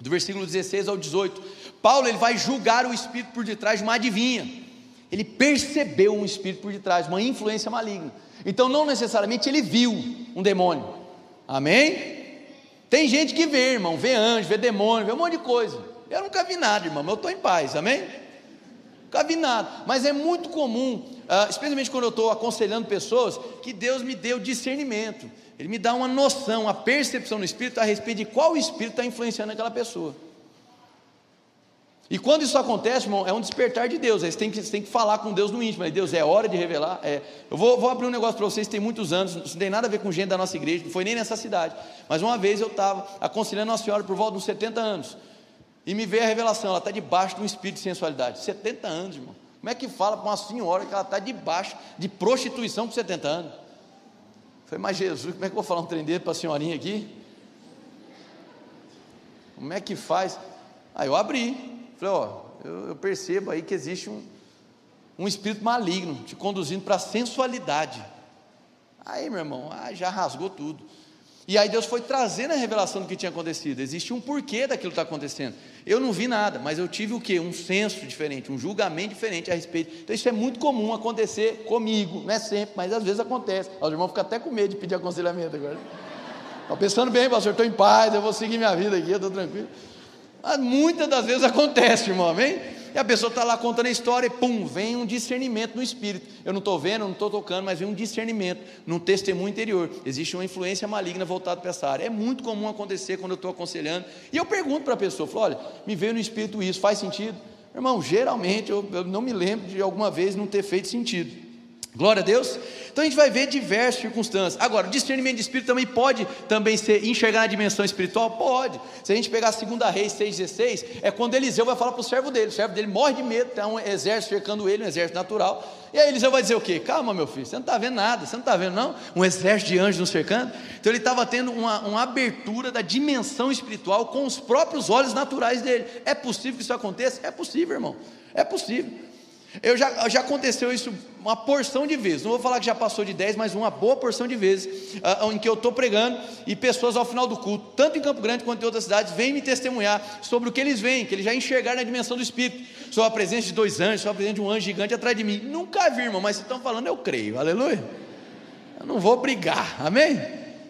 do versículo 16 ao 18. Paulo ele vai julgar o espírito por detrás de uma adivinha. Ele percebeu um espírito por detrás, uma influência maligna. Então não necessariamente ele viu um demônio, Amém? Tem gente que vê, irmão, vê anjo, vê demônio, vê um monte de coisa. Eu nunca vi nada, irmão, eu estou em paz, amém? Nunca vi nada, mas é muito comum, uh, especialmente quando eu estou aconselhando pessoas, que Deus me deu discernimento, Ele me dá uma noção, uma percepção no Espírito a respeito de qual Espírito está influenciando aquela pessoa. E quando isso acontece, irmão, é um despertar de Deus. Aí você tem que, você tem que falar com Deus no íntimo. Aí, Deus, é hora de revelar. É. Eu vou, vou abrir um negócio para vocês, tem muitos anos, não tem nada a ver com gente da nossa igreja, não foi nem nessa cidade. Mas uma vez eu estava aconselhando uma senhora por volta uns 70 anos. E me veio a revelação, ela está debaixo de um espírito de sensualidade. 70 anos, irmão. Como é que fala para uma senhora que ela está debaixo de prostituição com 70 anos? Eu falei, mas Jesus, como é que eu vou falar um trem dele para a senhorinha aqui? Como é que faz? Aí eu abri. Falei, ó, eu, eu percebo aí que existe um, um espírito maligno te conduzindo para a sensualidade. Aí, meu irmão, ah, já rasgou tudo. E aí Deus foi trazendo a revelação do que tinha acontecido. Existe um porquê daquilo que está acontecendo. Eu não vi nada, mas eu tive o quê? Um senso diferente, um julgamento diferente a respeito. Então isso é muito comum acontecer comigo, não é sempre, mas às vezes acontece. Os irmãos ficam até com medo de pedir aconselhamento agora. Estão pensando bem, pastor, estou em paz, eu vou seguir minha vida aqui, eu estou tranquilo. Mas muitas das vezes acontece, irmão, amém? E a pessoa está lá contando a história e pum, vem um discernimento no espírito. Eu não estou vendo, não estou tocando, mas vem um discernimento num testemunho interior. Existe uma influência maligna voltada para essa área. É muito comum acontecer quando eu estou aconselhando. E eu pergunto para a pessoa, falo, olha, me veio no espírito isso, faz sentido? Irmão, geralmente eu, eu não me lembro de alguma vez não ter feito sentido. Glória a Deus. Então a gente vai ver diversas circunstâncias. Agora, o discernimento de espírito também pode também ser enxergar na dimensão espiritual? Pode. Se a gente pegar a segunda Reis 6,16, é quando Eliseu vai falar para o servo dele. O servo dele morre de medo, tem um exército cercando ele, um exército natural. E aí Eliseu vai dizer o quê? Calma, meu filho, você não está vendo nada, você não está vendo, não? Um exército de anjos nos cercando. Então ele estava tendo uma, uma abertura da dimensão espiritual com os próprios olhos naturais dele. É possível que isso aconteça? É possível, irmão. É possível. Eu já, já aconteceu isso uma porção de vezes, não vou falar que já passou de 10, mas uma boa porção de vezes, uh, em que eu estou pregando e pessoas ao final do culto, tanto em Campo Grande quanto em outras cidades, vêm me testemunhar sobre o que eles veem, que eles já enxergaram na dimensão do Espírito, sobre a presença de dois anjos, sobre a presença de um anjo gigante atrás de mim. Nunca vi, irmão, mas se estão falando, eu creio, aleluia. Eu não vou brigar, amém?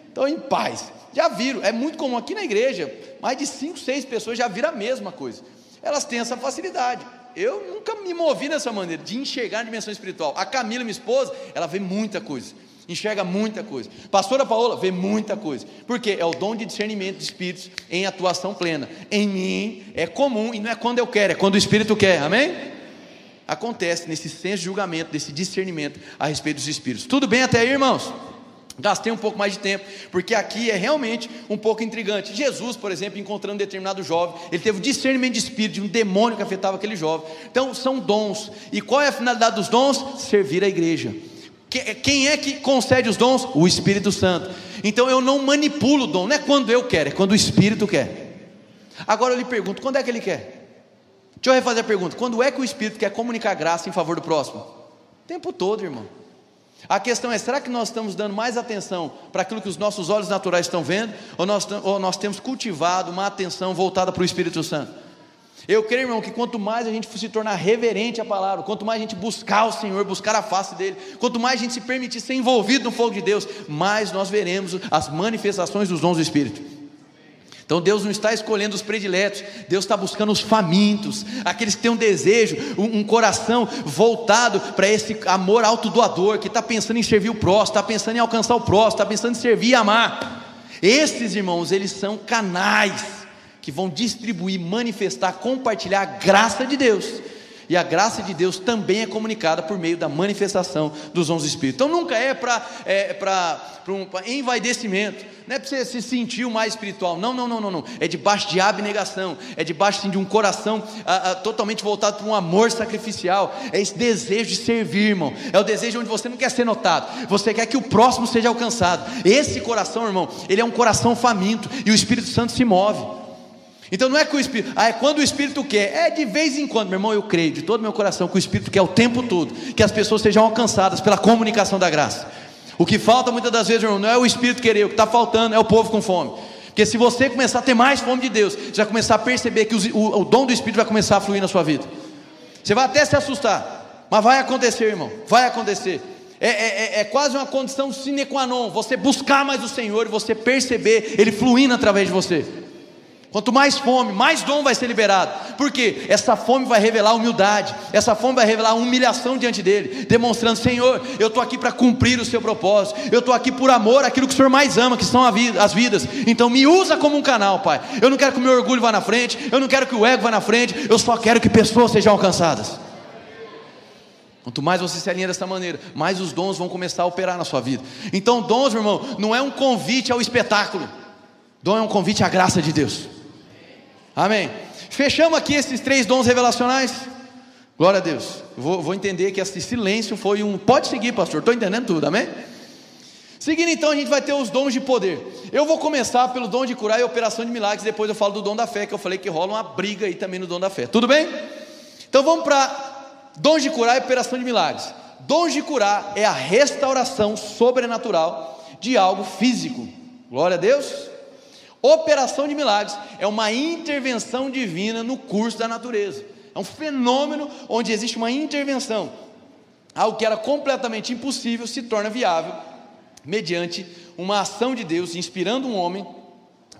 Estou em paz. Já viram, é muito comum aqui na igreja, mais de 5, 6 pessoas já viram a mesma coisa. Elas têm essa facilidade. Eu nunca me movi dessa maneira, de enxergar a dimensão espiritual. A Camila, minha esposa, ela vê muita coisa, enxerga muita coisa. Pastora Paola vê muita coisa, porque é o dom de discernimento de espíritos em atuação plena. Em mim é comum e não é quando eu quero, é quando o Espírito quer, amém? Acontece nesse senso de julgamento, desse discernimento a respeito dos espíritos. Tudo bem até aí, irmãos? Gastei um pouco mais de tempo, porque aqui é realmente um pouco intrigante. Jesus, por exemplo, encontrando um determinado jovem, ele teve discernimento de espírito de um demônio que afetava aquele jovem. Então, são dons. E qual é a finalidade dos dons? Servir a igreja. Quem é que concede os dons? O Espírito Santo. Então, eu não manipulo o dom, não é quando eu quero, é quando o Espírito quer. Agora eu lhe pergunto: quando é que ele quer? Deixa eu refazer a pergunta: quando é que o Espírito quer comunicar graça em favor do próximo? O tempo todo, irmão. A questão é: será que nós estamos dando mais atenção para aquilo que os nossos olhos naturais estão vendo, ou nós, ou nós temos cultivado uma atenção voltada para o Espírito Santo? Eu creio, irmão, que quanto mais a gente se tornar reverente à palavra, quanto mais a gente buscar o Senhor, buscar a face dele, quanto mais a gente se permitir ser envolvido no fogo de Deus, mais nós veremos as manifestações dos dons do Espírito. Então Deus não está escolhendo os prediletos, Deus está buscando os famintos, aqueles que têm um desejo, um, um coração voltado para esse amor autodoador, que está pensando em servir o próximo, está pensando em alcançar o próximo, está pensando em servir e amar. Esses irmãos, eles são canais que vão distribuir, manifestar, compartilhar a graça de Deus. E a graça de Deus também é comunicada por meio da manifestação dos dons do Espírito. Então nunca é para é, um envaidecimento não é para você se sentir o mais espiritual, não, não, não, não, não. É debaixo de abnegação, é debaixo assim, de um coração ah, ah, totalmente voltado para um amor sacrificial, é esse desejo de servir, irmão. É o desejo onde você não quer ser notado, você quer que o próximo seja alcançado. Esse coração, irmão, ele é um coração faminto e o Espírito Santo se move. Então não é que o Espírito, ah, é quando o Espírito quer, é de vez em quando, meu irmão, eu creio de todo meu coração que o Espírito quer o tempo todo, que as pessoas sejam alcançadas pela comunicação da graça. O que falta muitas das vezes, irmão, não é o Espírito querer, o que está faltando é o povo com fome. Porque se você começar a ter mais fome de Deus, você vai começar a perceber que o, o, o dom do Espírito vai começar a fluir na sua vida. Você vai até se assustar, mas vai acontecer, irmão, vai acontecer. É, é, é, é, quase uma condição sine qua non, você buscar mais o Senhor e você perceber Ele fluindo através de você. Quanto mais fome, mais dom vai ser liberado. Porque essa fome vai revelar humildade, essa fome vai revelar humilhação diante dele, demonstrando: Senhor, eu estou aqui para cumprir o seu propósito, eu estou aqui por amor àquilo que o Senhor mais ama, que são vida, as vidas. Então me usa como um canal, Pai. Eu não quero que o meu orgulho vá na frente, eu não quero que o ego vá na frente, eu só quero que pessoas sejam alcançadas. Quanto mais você se alinha dessa maneira, mais os dons vão começar a operar na sua vida. Então, dons, meu irmão, não é um convite ao espetáculo, dom é um convite à graça de Deus. Amém. Fechamos aqui esses três dons revelacionais. Glória a Deus. Vou, vou entender que esse silêncio foi um. Pode seguir, pastor. Estou entendendo tudo. Amém. Seguindo então, a gente vai ter os dons de poder. Eu vou começar pelo dom de curar e operação de milagres, depois eu falo do dom da fé, que eu falei que rola uma briga aí também no dom da fé. Tudo bem? Então vamos para dons de curar e operação de milagres. Dons de curar é a restauração sobrenatural de algo físico. Glória a Deus. Operação de milagres é uma intervenção divina no curso da natureza. É um fenômeno onde existe uma intervenção. Algo que era completamente impossível se torna viável mediante uma ação de Deus inspirando um homem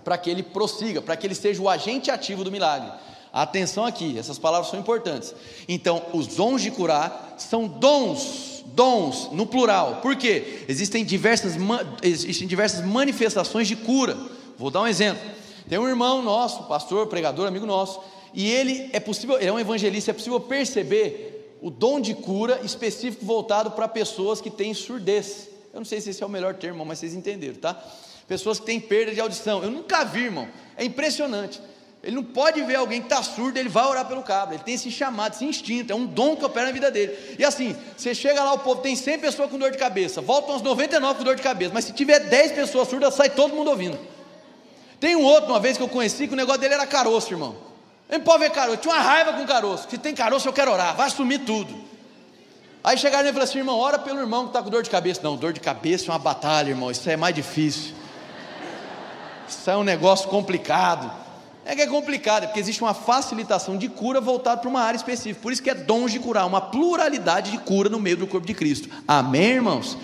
para que ele prossiga, para que ele seja o agente ativo do milagre. Atenção aqui, essas palavras são importantes. Então, os dons de curar são dons, dons no plural. Por quê? Existem diversas, existem diversas manifestações de cura. Vou dar um exemplo. Tem um irmão nosso, pastor, pregador, amigo nosso, e ele é possível, ele é um evangelista, é possível perceber o dom de cura específico voltado para pessoas que têm surdez. Eu não sei se esse é o melhor termo, mas vocês entenderam, tá? Pessoas que têm perda de audição. Eu nunca vi, irmão. É impressionante. Ele não pode ver alguém que está surdo, ele vai orar pelo cabo. Ele tem esse chamado, esse instinto, é um dom que opera na vida dele. E assim, você chega lá, o povo tem 100 pessoas com dor de cabeça, voltam uns 99 com dor de cabeça, mas se tiver 10 pessoas surdas, sai todo mundo ouvindo. Tem um outro, uma vez que eu conheci, que o negócio dele era caroço, irmão. Ele pode ver caroço, tinha uma raiva com caroço. Se tem caroço, eu quero orar, vai assumir tudo. Aí chegaram e falaram assim: irmão, ora pelo irmão que está com dor de cabeça. Não, dor de cabeça é uma batalha, irmão, isso é mais difícil. Isso é um negócio complicado. É que é complicado, é porque existe uma facilitação de cura voltada para uma área específica. Por isso que é dons de curar, uma pluralidade de cura no meio do corpo de Cristo. Amém, irmãos?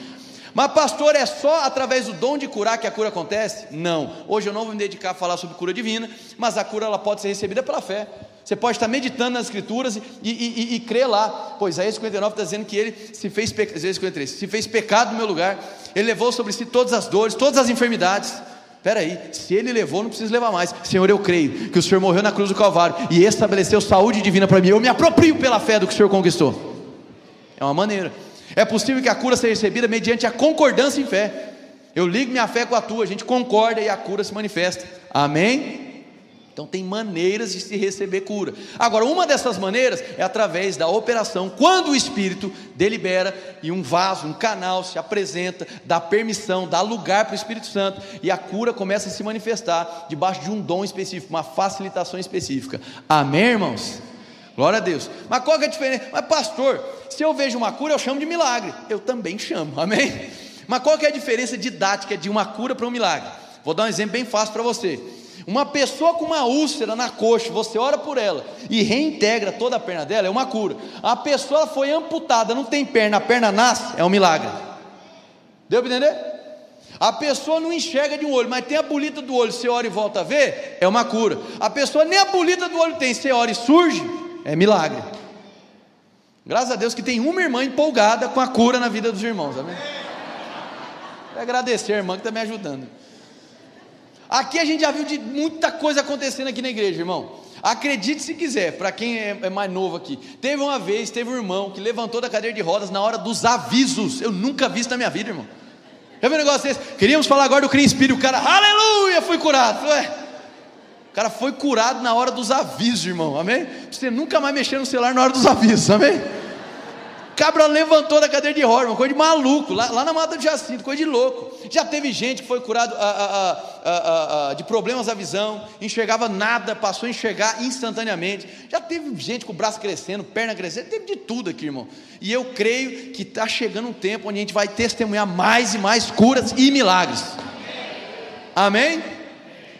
Mas, pastor, é só através do dom de curar que a cura acontece? Não. Hoje eu não vou me dedicar a falar sobre cura divina, mas a cura ela pode ser recebida pela fé. Você pode estar meditando nas escrituras e, e, e, e crer lá. Pois Isaías 59 está dizendo que ele se fez, 53, se fez pecado no meu lugar, ele levou sobre si todas as dores, todas as enfermidades. Espera aí, se ele levou, não precisa levar mais. Senhor, eu creio que o Senhor morreu na cruz do Calvário e estabeleceu saúde divina para mim. Eu me aproprio pela fé do que o Senhor conquistou. É uma maneira. É possível que a cura seja recebida mediante a concordância em fé. Eu ligo minha fé com a tua, a gente concorda e a cura se manifesta. Amém? Então tem maneiras de se receber cura. Agora, uma dessas maneiras é através da operação, quando o Espírito delibera e um vaso, um canal se apresenta, dá permissão, dá lugar para o Espírito Santo e a cura começa a se manifestar debaixo de um dom específico, uma facilitação específica. Amém, irmãos? Glória a Deus. Mas qual é a diferença? Mas pastor, se eu vejo uma cura, eu chamo de milagre. Eu também chamo. Amém? Mas qual é a diferença didática de uma cura para um milagre? Vou dar um exemplo bem fácil para você. Uma pessoa com uma úlcera na coxa, você ora por ela e reintegra toda a perna dela, é uma cura. A pessoa foi amputada, não tem perna, a perna nasce, é um milagre. Deu para entender? A pessoa não enxerga de um olho, mas tem a bolita do olho, você ora e volta a ver, é uma cura. A pessoa nem a bolita do olho tem, você ora e surge, é milagre. Graças a Deus que tem uma irmã empolgada com a cura na vida dos irmãos, amém? Vou agradecer a irmã que está me ajudando. Aqui a gente já viu de muita coisa acontecendo aqui na igreja, irmão. Acredite se quiser, para quem é, é, mais novo aqui. Teve uma vez, teve um irmão que levantou da cadeira de rodas na hora dos avisos. Eu nunca vi isso na minha vida, irmão. Já viu um negócio desse? Queríamos falar agora do Cria Espírito. O cara, aleluia, foi curado. Ué, cara foi curado na hora dos avisos, irmão. Amém? Você nunca mais mexer no celular na hora dos avisos. Amém? cabra levantou da cadeira de rodas, uma coisa de maluco, lá, lá, na mata de Jacinto, coisa de louco. Já teve gente que foi curado a, a, a, de problemas da visão, enxergava nada, passou a enxergar instantaneamente. Já teve gente com o braço crescendo, perna crescendo, teve de tudo aqui, irmão. E eu creio que está chegando um tempo onde a gente vai testemunhar mais e mais curas e milagres. Amém?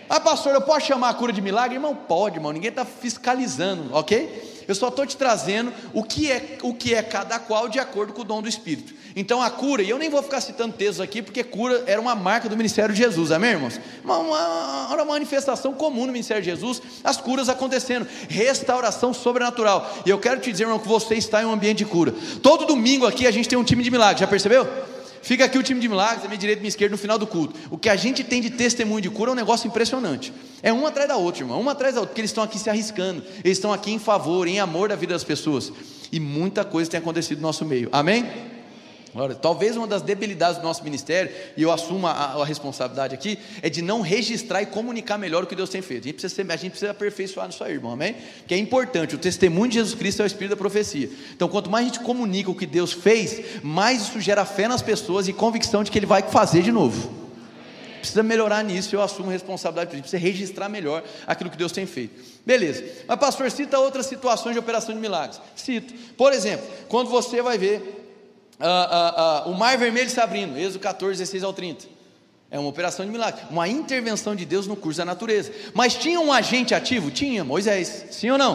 Ah, pastor, eu posso chamar a cura de milagre? Irmão, pode, irmão. Ninguém está fiscalizando, ok? Eu só estou te trazendo o que é o que é cada qual de acordo com o dom do Espírito. Então a cura, e eu nem vou ficar citando textos aqui, porque cura era uma marca do ministério de Jesus, amém, irmãos? Uma, uma, uma manifestação comum no ministério de Jesus, as curas acontecendo, restauração sobrenatural. E eu quero te dizer, irmão, que você está em um ambiente de cura. Todo domingo aqui a gente tem um time de milagres, já percebeu? Fica aqui o time de milagres, a minha direita e minha esquerda no final do culto. O que a gente tem de testemunho de cura é um negócio impressionante. É uma atrás da outra, irmão, uma atrás da outra, porque eles estão aqui se arriscando, eles estão aqui em favor, em amor da vida das pessoas. E muita coisa tem acontecido no nosso meio. Amém? Talvez uma das debilidades do nosso ministério, e eu assumo a, a, responsabilidade aqui, é de não registrar e comunicar melhor o que Deus tem feito. A gente precisa, ser, a gente precisa aperfeiçoar isso aí, irmão, amém? Que é importante, o testemunho de Jesus Cristo é o espírito da profecia. Então, quanto mais a gente comunica o que Deus fez, mais isso gera fé nas pessoas e convicção de que Ele vai fazer de novo. Precisa melhorar nisso, eu assumo a responsabilidade, precisa registrar melhor aquilo que Deus tem feito. Beleza, mas pastor, cita outras situações de operação de milagres. Cito. Por exemplo, quando você vai ver ah, ah, ah, o mar vermelho se abrindo, Êxodo 14, 16 ao 30. É uma operação de milagre, uma intervenção de Deus no curso da natureza. Mas tinha um agente ativo? Tinha, Moisés. Sim ou não?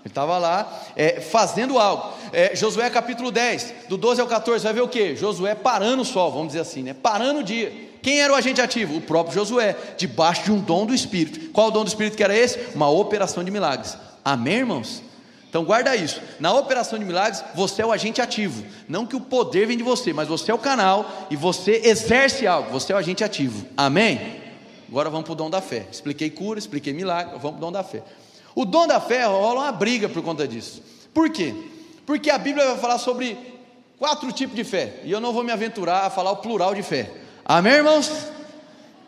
Ele estava lá é, fazendo algo. É, Josué capítulo 10, do 12 ao 14, vai ver o que? Josué parando o sol, vamos dizer assim, né? parando o dia. Quem era o agente ativo? O próprio Josué, debaixo de um dom do Espírito. Qual o dom do Espírito que era esse? Uma operação de milagres. Amém, irmãos? Então guarda isso. Na operação de milagres, você é o agente ativo. Não que o poder vem de você, mas você é o canal e você exerce algo. Você é o agente ativo. Amém? Agora vamos para o dom da fé. Expliquei cura, expliquei milagre, vamos para o dom da fé. O dom da fé rola uma briga por conta disso. Por quê? Porque a Bíblia vai falar sobre quatro tipos de fé. E eu não vou me aventurar a falar o plural de fé. Amém, irmãos?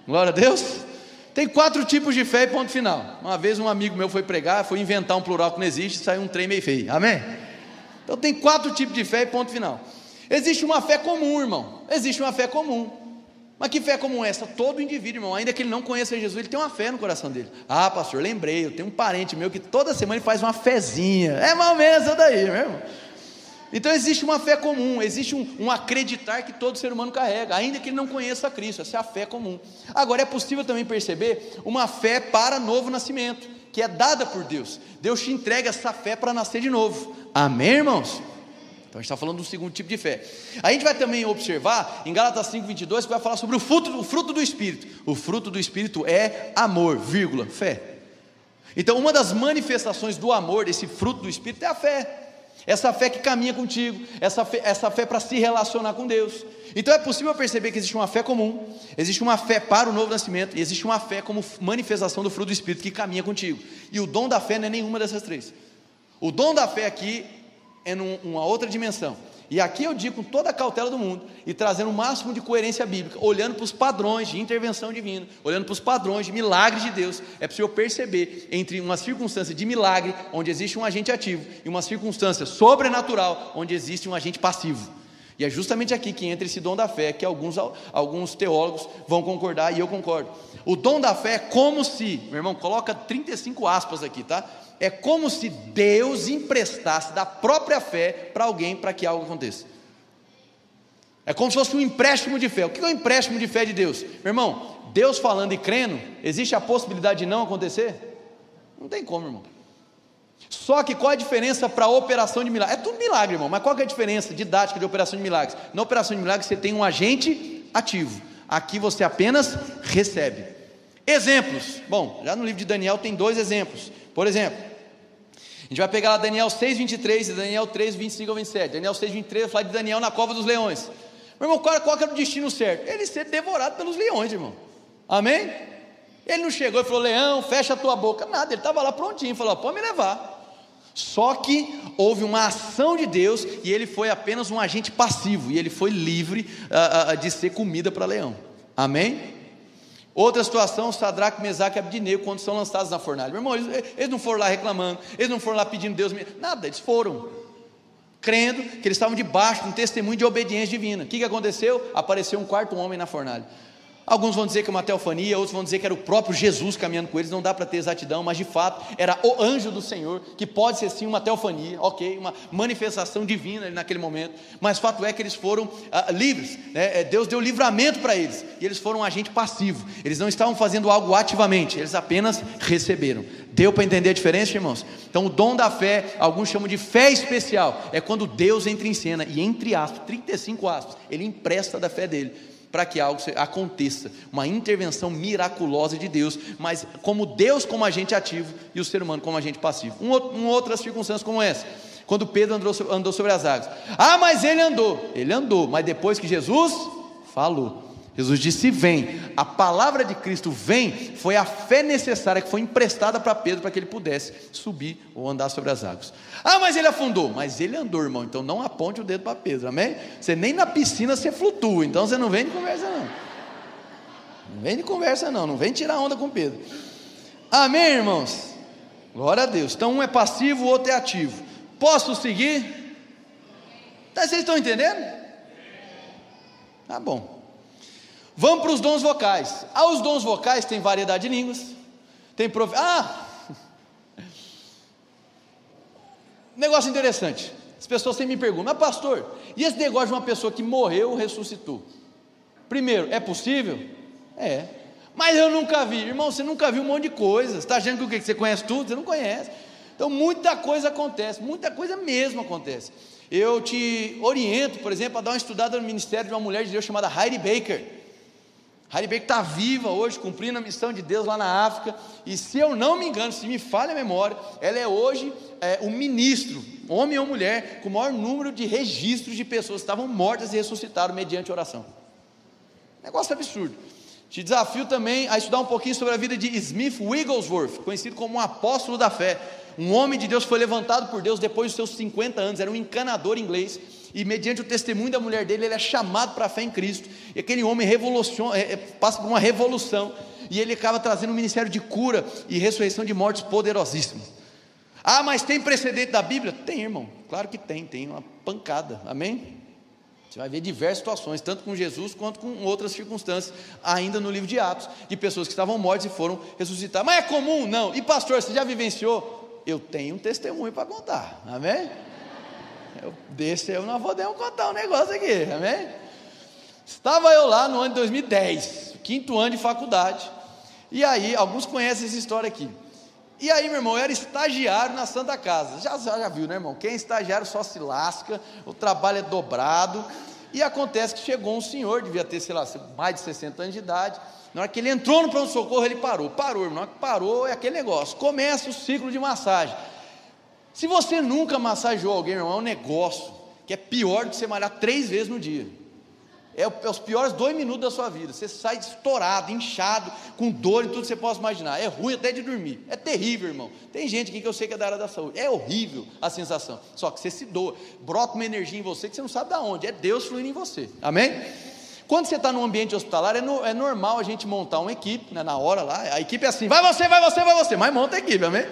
Glória a Deus. Tem quatro tipos de fé e ponto final. Uma vez um amigo meu foi pregar, foi inventar um plural que não existe saiu um trem meio feio. Amém? Então tem quatro tipos de fé e ponto final. Existe uma fé comum, irmão. Existe uma fé comum. Mas que fé comum é essa? Todo indivíduo, irmão, ainda que ele não conheça Jesus, ele tem uma fé no coração dele. Ah, pastor, lembrei, eu tenho um parente meu que toda semana ele faz uma fezinha. É mal mesmo daí, meu irmão. Então existe uma fé comum, existe um, um, acreditar que todo ser humano carrega, ainda que ele não conheça Cristo, essa é a fé comum. Agora é possível também perceber uma fé para novo nascimento, que é dada por Deus. Deus te entrega essa fé para nascer de novo. Amém, irmãos? Então a gente está falando do segundo tipo de fé. A gente vai também observar em Gálatas 5,22 que vai falar sobre o fruto, o fruto do Espírito. O fruto do Espírito é amor, vírgula, fé. Então, uma das manifestações do amor, desse fruto do Espírito, é a fé. Essa fé que caminha contigo, essa fé, essa fé para se relacionar com Deus. Então é possível perceber que existe uma fé comum, existe uma fé para o novo nascimento, e existe uma fé como manifestação do fruto do Espírito que caminha contigo. E o dom da fé não é nenhuma dessas três. O dom da fé aqui é numa outra dimensão. E aqui eu digo com toda a cautela do mundo e trazendo o máximo de coerência bíblica, olhando para os padrões de intervenção divina, olhando para os padrões de milagre de Deus, é possível perceber entre uma circunstância de milagre, onde existe um agente ativo, e uma circunstância sobrenatural, onde existe um agente passivo. E é justamente aqui que entra esse dom da fé, que alguns, alguns teólogos vão concordar, e eu concordo. O dom da fé é como se, meu irmão, coloca 35 aspas aqui, tá? É como se Deus emprestasse da própria fé para alguém para que algo aconteça. É como se fosse um empréstimo de fé. O que é um empréstimo de fé de Deus? Meu irmão, Deus falando e crendo, existe a possibilidade de não acontecer? Não tem como, irmão. Só que qual a diferença para a operação de milagres? É tudo milagre, irmão, mas qual é a diferença didática de operação de milagres? Na operação de milagres você tem um agente ativo, aqui você apenas recebe. Exemplos. Bom, já no livro de Daniel tem dois exemplos. Por exemplo, a gente vai pegar lá Daniel 6, 23 e Daniel 3, 25 ao 27. Daniel 6, 23 fala de Daniel na cova dos leões. Meu irmão, qual, qual era o destino certo? Ele ser devorado pelos leões, irmão. Amém? Ele não chegou e falou: Leão, fecha a tua boca. Nada, ele estava lá prontinho, falou: pode me levar. Só que houve uma ação de Deus e ele foi apenas um agente passivo e ele foi livre uh, uh, de ser comida para leão. Amém? Outra situação, Sadraque, Mesaque e Abdinego, quando são lançados na fornalha. Meu irmão, eles, eles, não foram lá reclamando, eles não foram lá pedindo Deus, nada, eles foram, crendo que eles estavam debaixo de um testemunho de obediência divina. O que, que aconteceu? Apareceu um quarto homem na fornalha. Alguns vão dizer que é uma teofania, outros vão dizer que era o próprio Jesus caminhando com eles, não dá para ter exatidão, mas de fato era o anjo do Senhor, que pode ser sim uma teofania, ok, uma manifestação divina naquele momento, mas fato é que eles foram ah, livres, né? É, Deus deu livramento para eles, e eles foram um agente passivo, eles não estavam fazendo algo ativamente, eles apenas receberam. Deu para entender a diferença, irmãos? Então, o dom da fé, alguns chamam de fé especial, é quando Deus entra em cena, e entre aspas, 35 aspas, ele empresta da fé dele para que algo aconteça, uma intervenção miraculosa de Deus, mas como Deus como agente ativo e o ser humano como agente passivo. Um, um outras circunstâncias como essa, quando Pedro andou, andou sobre as águas. Ah, mas ele andou, ele andou, mas depois que Jesus falou. Jesus disse: Vem. A palavra de Cristo vem foi a fé necessária que foi emprestada para Pedro para que ele pudesse subir ou andar sobre as águas. Ah, mas ele afundou. Mas ele andou, irmão. Então não aponte o dedo para Pedro, amém? Você nem na piscina você flutua. Então você não vem de conversa, não. Não vem de conversa, não. Não vem tirar onda com Pedro. Amém, irmãos? Glória a Deus. Então um é passivo, o outro é ativo. Posso seguir? Tá, vocês estão entendendo? Tá bom. Vamos para os dons vocais. Ah, os dons vocais tem variedade de línguas. Tem prof... Ah! Negócio interessante. As pessoas sempre me perguntam, mas pastor, e esse negócio de uma pessoa que morreu ressuscitou? Primeiro, é possível? É. Mas eu nunca vi. Irmão, você nunca viu um monte de coisa. Você está achando que o que? Você conhece tudo? Você não conhece. Então muita coisa acontece, muita coisa mesmo acontece. Eu te oriento, por exemplo, a dar uma estudada no ministério de uma mulher de Deus chamada Heidi Baker. Baker está viva hoje, cumprindo a missão de Deus lá na África, e se eu não me engano, se me falha a memória, ela é hoje é, o ministro, homem ou mulher, com o maior número de registros de pessoas que estavam mortas e ressuscitaram mediante oração. Negócio absurdo. Te desafio também a estudar um pouquinho sobre a vida de Smith Wigglesworth, conhecido como um apóstolo da fé. Um homem de Deus foi levantado por Deus depois dos seus 50 anos, era um encanador inglês e mediante o testemunho da mulher dele, ele é chamado para a fé em Cristo, e aquele homem revoluciona, é, é, passa por uma revolução, e ele acaba trazendo um ministério de cura e ressurreição de mortes poderosíssimo. Ah, mas tem precedente da Bíblia? Tem, irmão, claro que tem, tem uma pancada, amém? Você vai ver diversas situações, tanto com Jesus quanto com outras circunstâncias, ainda no livro de Atos, de pessoas que estavam mortas e foram ressuscitadas. Mas é comum? Não. E pastor, você já vivenciou? Eu tenho um testemunho para contar, amém? Eu, desse eu não podemos contar um negócio aqui, amém? Estava eu lá no ano de 2010, quinto ano de faculdade. E aí, alguns conhecem essa história aqui. E aí, meu irmão, eu era estagiário na Santa Casa. Já, já, já viu, né, irmão? Quem é estagiário só se lasca, o trabalho é dobrado. E acontece que chegou um senhor, devia ter, sei lá, mais de 60 anos de idade. Na hora que ele entrou no pronto-socorro, ele parou. Parou, irmão. Na hora que parou, é aquele negócio. Começa o ciclo de massagem. Se você nunca massageou alguém, irmão, é um negócio que é pior do que você malhar três vezes no dia. É, é os piores dois minutos da sua vida. Você sai estourado, inchado, com dor em tudo que você possa imaginar. É ruim até de dormir. É terrível, irmão. Tem gente aqui que eu sei que é da área da saúde. É horrível a sensação. Só que você se doa. Brota uma energia em você que você não sabe de onde. É Deus fluindo em você. Amém? Quando você está num ambiente hospitalar, é, no, é, normal a gente montar uma equipe, né, na hora lá, a equipe é assim, vai você, vai você, vai você, mas monta a equipe, amém?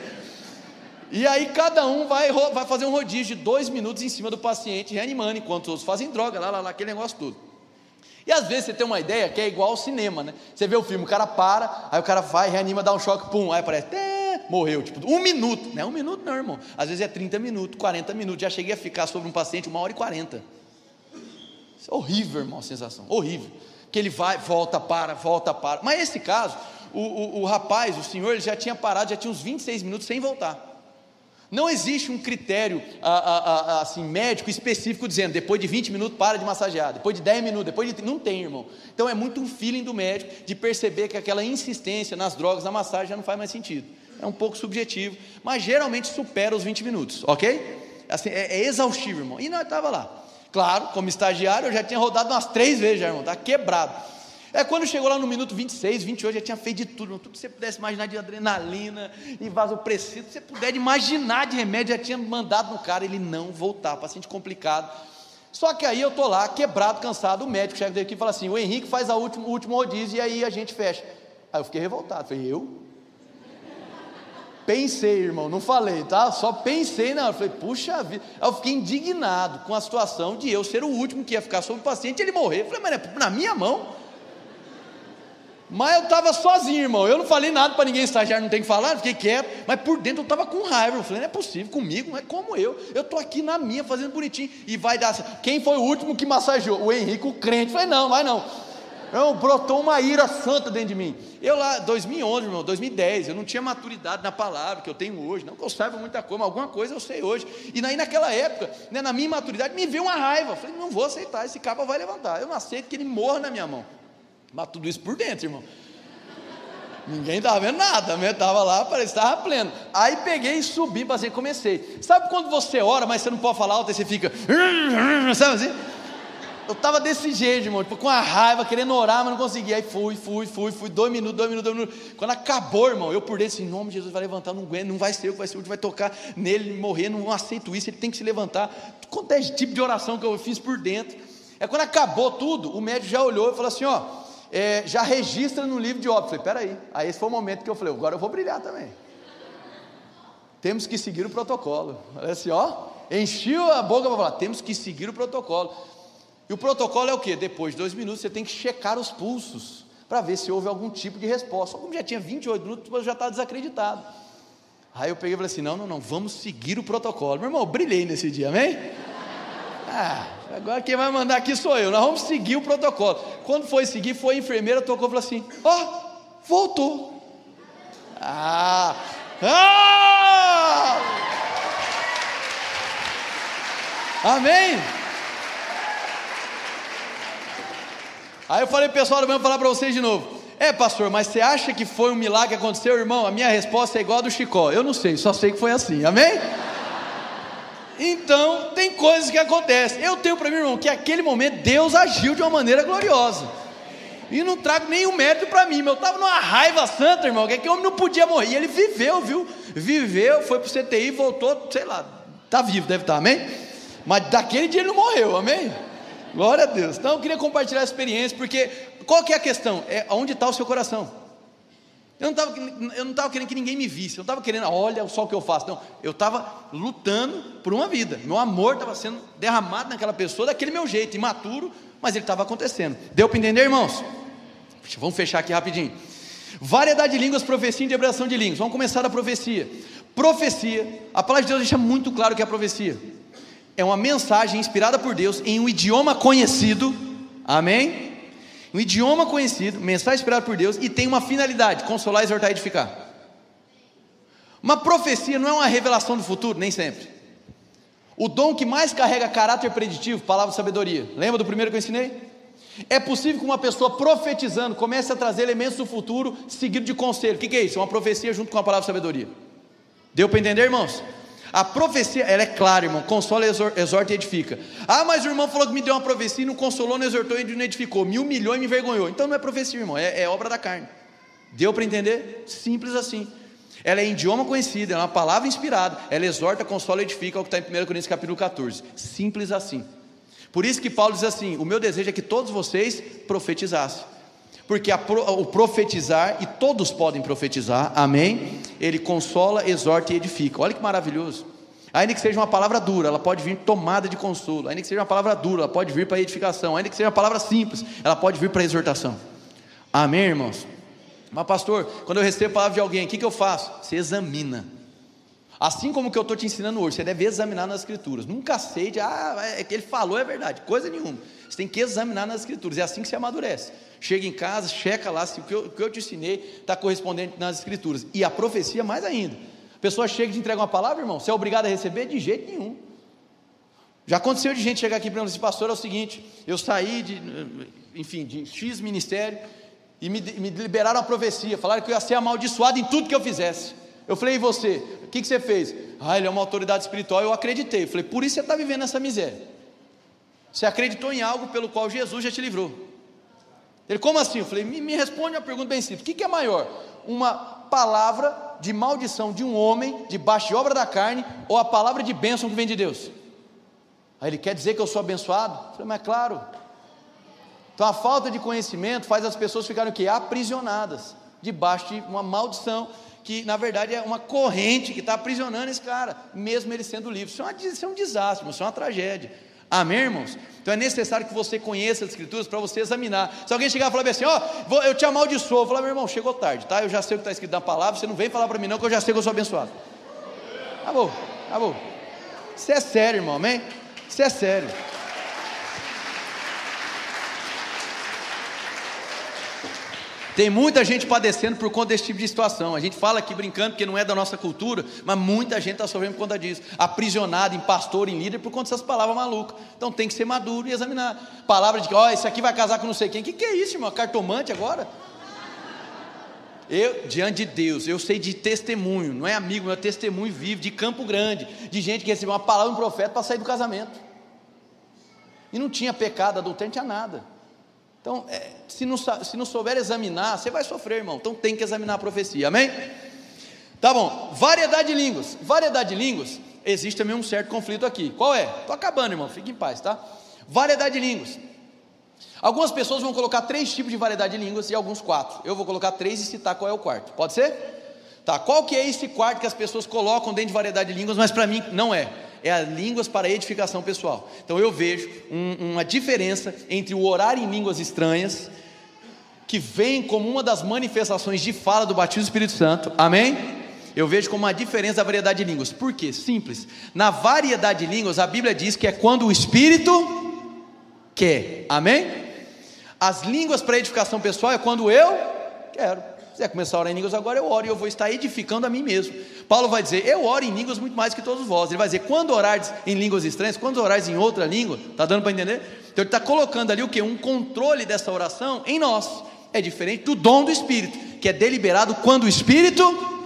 E aí cada um vai, vai fazer um rodízio de dois minutos em cima do paciente, reanimando, enquanto os outros fazem droga, lá, lá, lá, aquele negócio todo. E às vezes você tem uma ideia que é igual ao cinema, né? Você vê o filme, o cara para, aí o cara vai, reanima, dá um choque, pum, aí aparece, morreu, tipo, um minuto, não é um minuto não, irmão, às vezes é 30 minutos, 40 minutos, já cheguei a ficar sobre um paciente uma hora e 40, isso é horrível, irmão, a sensação, horrível, que ele vai, volta, para, volta, para, mas esse caso, o, o, o rapaz, o senhor, ele já tinha parado, já tinha uns 26 minutos sem voltar, não existe um critério assim, médico específico dizendo depois de 20 minutos para de massagear, depois de 10 minutos, depois de. Não tem, irmão. Então é muito um feeling do médico de perceber que aquela insistência nas drogas, na massagem já não faz mais sentido. É um pouco subjetivo, mas geralmente supera os 20 minutos, ok? Assim, é, é exaustivo, irmão. E nós estava lá. Claro, como estagiário, eu já tinha rodado umas três vezes, já, irmão, está quebrado. É quando chegou lá no minuto 26, 28, já tinha feito de tudo, tudo que você pudesse imaginar de adrenalina e vasopressito, você puder imaginar de remédio, já tinha mandado no cara ele não voltar, paciente complicado. Só que aí eu tô lá, quebrado, cansado, o médico chega aqui e fala assim: o Henrique faz a última, o último rodízio e aí a gente fecha. Aí eu fiquei revoltado, falei, eu? Pensei, irmão, não falei, tá? Só pensei na hora. Falei, puxa vida. Aí eu fiquei indignado com a situação de eu ser o último que ia ficar sobre o paciente e ele morrer. falei, mas é na minha mão. Mas eu estava sozinho, irmão. Eu não falei nada para ninguém, estagiário não tem que falar, fiquei quieto. Mas por dentro eu estava com raiva. Eu falei, não é possível, comigo, não é como eu. Eu estou aqui na minha, fazendo bonitinho. E vai dar. Quem foi o último que massageou? O Henrique, o crente. Eu falei, não, vai não. Não, brotou uma ira santa dentro de mim. Eu lá, 2011, irmão, 2010, eu não tinha maturidade na palavra que eu tenho hoje. Não que eu saiba muita coisa, mas alguma coisa eu sei hoje. E aí, naquela época, né, na minha maturidade, me veio uma raiva. Eu falei, não vou aceitar, esse capa vai levantar. Eu não aceito que ele morra na minha mão. Mas tudo isso por dentro, irmão. Ninguém estava vendo nada, eu estava lá, parecia estava pleno. Aí peguei e subi, passei, comecei. Sabe quando você ora, mas você não pode falar alto, aí você fica, sabe assim? Eu estava desse jeito, irmão, tipo, com a raiva, querendo orar, mas não conseguia. Aí fui, fui, fui, fui, dois minutos, dois minutos, dois minutos. Quando acabou, irmão, eu por dentro, assim, em nome de Jesus, vai levantar, não aguento, não vai ser eu que vai ser o que vai tocar nele, morrer, não aceito isso, ele tem que se levantar. Quanto é tipo de oração que eu fiz por dentro. É quando acabou tudo, o médico já olhou e falou assim: ó, é, já registra no livro de óbito. Falei, peraí. Aí esse foi o momento que eu falei, agora eu vou brilhar também. Temos que seguir o protocolo. Olha assim, ó, encheu a boca para falar, temos que seguir o protocolo. E o protocolo é o que? Depois de dois minutos você tem que checar os pulsos para ver se houve algum tipo de resposta. Como já tinha 28 minutos, eu já estava desacreditado. Aí eu peguei e falei assim: não, não, não, vamos seguir o protocolo. Meu irmão, eu brilhei nesse dia, amém? Ah, agora quem vai mandar aqui sou eu. Nós vamos seguir o protocolo. Quando foi seguir, foi a enfermeira, tocou e falou assim: Ó, oh, voltou. Ah! Ah! Amém? Aí eu falei, pessoal, eu vou falar para vocês de novo. É, pastor, mas você acha que foi um milagre que aconteceu, irmão? A minha resposta é igual a do Chicó. Eu não sei, só sei que foi assim. Amém? Então, tem coisas que acontecem. Eu tenho para mim, irmão, que aquele momento Deus agiu de uma maneira gloriosa. E não trago nenhum mérito para mim, eu estava numa raiva santa, irmão, que aquele homem não podia morrer. Ele viveu, viu? Viveu, foi para o CTI, voltou, sei lá, está vivo, deve estar, tá, amém? Mas daquele dia ele não morreu, amém? Glória a Deus. Então eu queria compartilhar a experiência, porque qual que é a questão? É onde está o seu coração? Eu não estava querendo que ninguém me visse, eu não estava querendo, olha só o que eu faço. Não, eu estava lutando por uma vida. Meu amor estava sendo derramado naquela pessoa daquele meu jeito, imaturo, mas ele estava acontecendo. Deu para entender, irmãos? Vamos fechar aqui rapidinho. Variedade de línguas, profecia e interpretação de línguas. Vamos começar da profecia. Profecia, a palavra de Deus deixa muito claro que é a profecia. É uma mensagem inspirada por Deus em um idioma conhecido. Amém? Um idioma conhecido, mensagem inspirada por Deus, e tem uma finalidade: consolar, exortar e edificar. Uma profecia não é uma revelação do futuro, nem sempre. O dom que mais carrega caráter preditivo, palavra sabedoria. Lembra do primeiro que eu ensinei? É possível que uma pessoa profetizando comece a trazer elementos do futuro seguido de conselho. O que, é isso? É uma profecia junto com a palavra sabedoria. Deu para entender, irmãos? A profecia, ela é clara, irmão, consola, exorta e edifica. Ah, mas o irmão falou que me deu uma profecia e não consolou, não exortou e não edificou. Me humilhou e me envergonhou. Então não é profecia, irmão, é, é obra da carne. Deu para entender? Simples assim. Ela é idioma conhecido, é uma palavra inspirada. Ela exorta, consola e edifica, é o que está em 1 Coríntios capítulo 14. Simples assim. Por isso que Paulo diz assim: o meu desejo é que todos vocês profetizassem. Porque a, o profetizar, e todos podem profetizar, amém? Ele consola, exorta e edifica. Olha que maravilhoso. Ainda que seja uma palavra dura, ela pode vir tomada de consolo. Ainda que seja uma palavra dura, ela pode vir para edificação. Ainda que seja uma palavra simples, ela pode vir para exortação. Amém, irmãos? Mas, pastor, quando eu recebo a palavra de alguém, o que, que eu faço? Você examina. Assim como que eu estou te ensinando hoje, você deve examinar nas escrituras. Nunca sei de, ah, é que ele falou é verdade, coisa nenhuma. Você tem que examinar nas escrituras, é assim que você amadurece. Chega em casa, checa lá se o que eu, o que eu te ensinei está correspondente nas escrituras. E a profecia mais ainda. A pessoa chega e te entrega uma palavra, irmão, você é obrigado a receber? De jeito nenhum. Já aconteceu de gente chegar aqui para mim e dizer, pastor, é o seguinte, eu saí de, enfim, de X ministério e me, me liberaram a profecia, falaram que eu ia ser amaldiçoado em tudo que eu fizesse. Eu falei, e você? O que, que você fez? Ah, ele é uma autoridade espiritual. Eu acreditei. Eu falei, por isso você está vivendo essa miséria. Você acreditou em algo pelo qual Jesus já te livrou. Ele, como assim? Eu falei, me, me responde uma pergunta bem simples: o que, que é maior? Uma palavra de maldição de um homem, debaixo de obra da carne, ou a palavra de bênção que vem de Deus? Aí ele quer dizer que eu sou abençoado? Eu falei, mas é claro. Então a falta de conhecimento faz as pessoas ficarem o quê? Aprisionadas, debaixo de uma maldição que na verdade é uma corrente que está aprisionando esse cara, mesmo ele sendo livre. Isso é, uma, isso é um desastre, isso é uma tragédia. Amém, irmãos? Então é necessário que você conheça as escrituras para você examinar. Se alguém chegar e falar assim, ó, oh, eu te amaldiçoo, eu falar, meu irmão, chegou tarde, tá? Eu já sei o que está escrito na palavra, você não vem falar para mim não, que eu já sei que eu sou abençoado. Acabou, acabou. Isso é sério, irmão, amém? Isso é sério. Tem muita gente padecendo por conta desse tipo de situação. A gente fala aqui brincando porque não é da nossa cultura, mas muita gente está sofrendo por conta disso. Aprisionado em pastor, em líder, por conta dessas palavras malucas. Então tem que ser maduro e examinar. Palavra de que, ó, oh, esse aqui vai casar com não sei quem. O que, que é isso, irmão? Cartomante agora? Eu, diante de Deus, eu sei de testemunho, não é amigo, é testemunho vivo, de Campo Grande, de gente que recebeu uma palavra de um profeta para sair do casamento. E não tinha pecado, adultério, não tinha nada. Então, é, se, não, se não souber examinar, você vai sofrer, irmão. Então tem que examinar a profecia, amém? Tá bom, variedade de línguas. Variedade de línguas, existe também um certo conflito aqui. Qual é? Estou acabando, irmão, fique em paz, tá? Variedade de línguas. Algumas pessoas vão colocar três tipos de variedade de línguas e alguns quatro. Eu vou colocar três e citar qual é o quarto. Pode ser? Tá, qual que é esse quarto que as pessoas colocam dentro de variedade de línguas, mas para mim não é é as línguas para edificação pessoal. Então eu vejo um, uma diferença entre o orar em línguas estranhas, que vem como uma das manifestações de fala do batismo do Espírito Santo, amém? Eu vejo como uma diferença da variedade de línguas. Por quê? Simples. Na variedade de línguas, a Bíblia diz que é quando o Espírito quer, amém? As línguas para edificação pessoal é quando eu quero quiser começar a orar em línguas agora, eu oro e eu vou estar edificando a mim mesmo. Paulo vai dizer, eu oro em línguas muito mais que todos vós. Ele vai dizer, quando orares em línguas estranhas, quando orares em outra língua, está dando para entender? Então ele está colocando ali o que? Um controle dessa oração em nós. É diferente do dom do Espírito, que é deliberado quando o Espírito.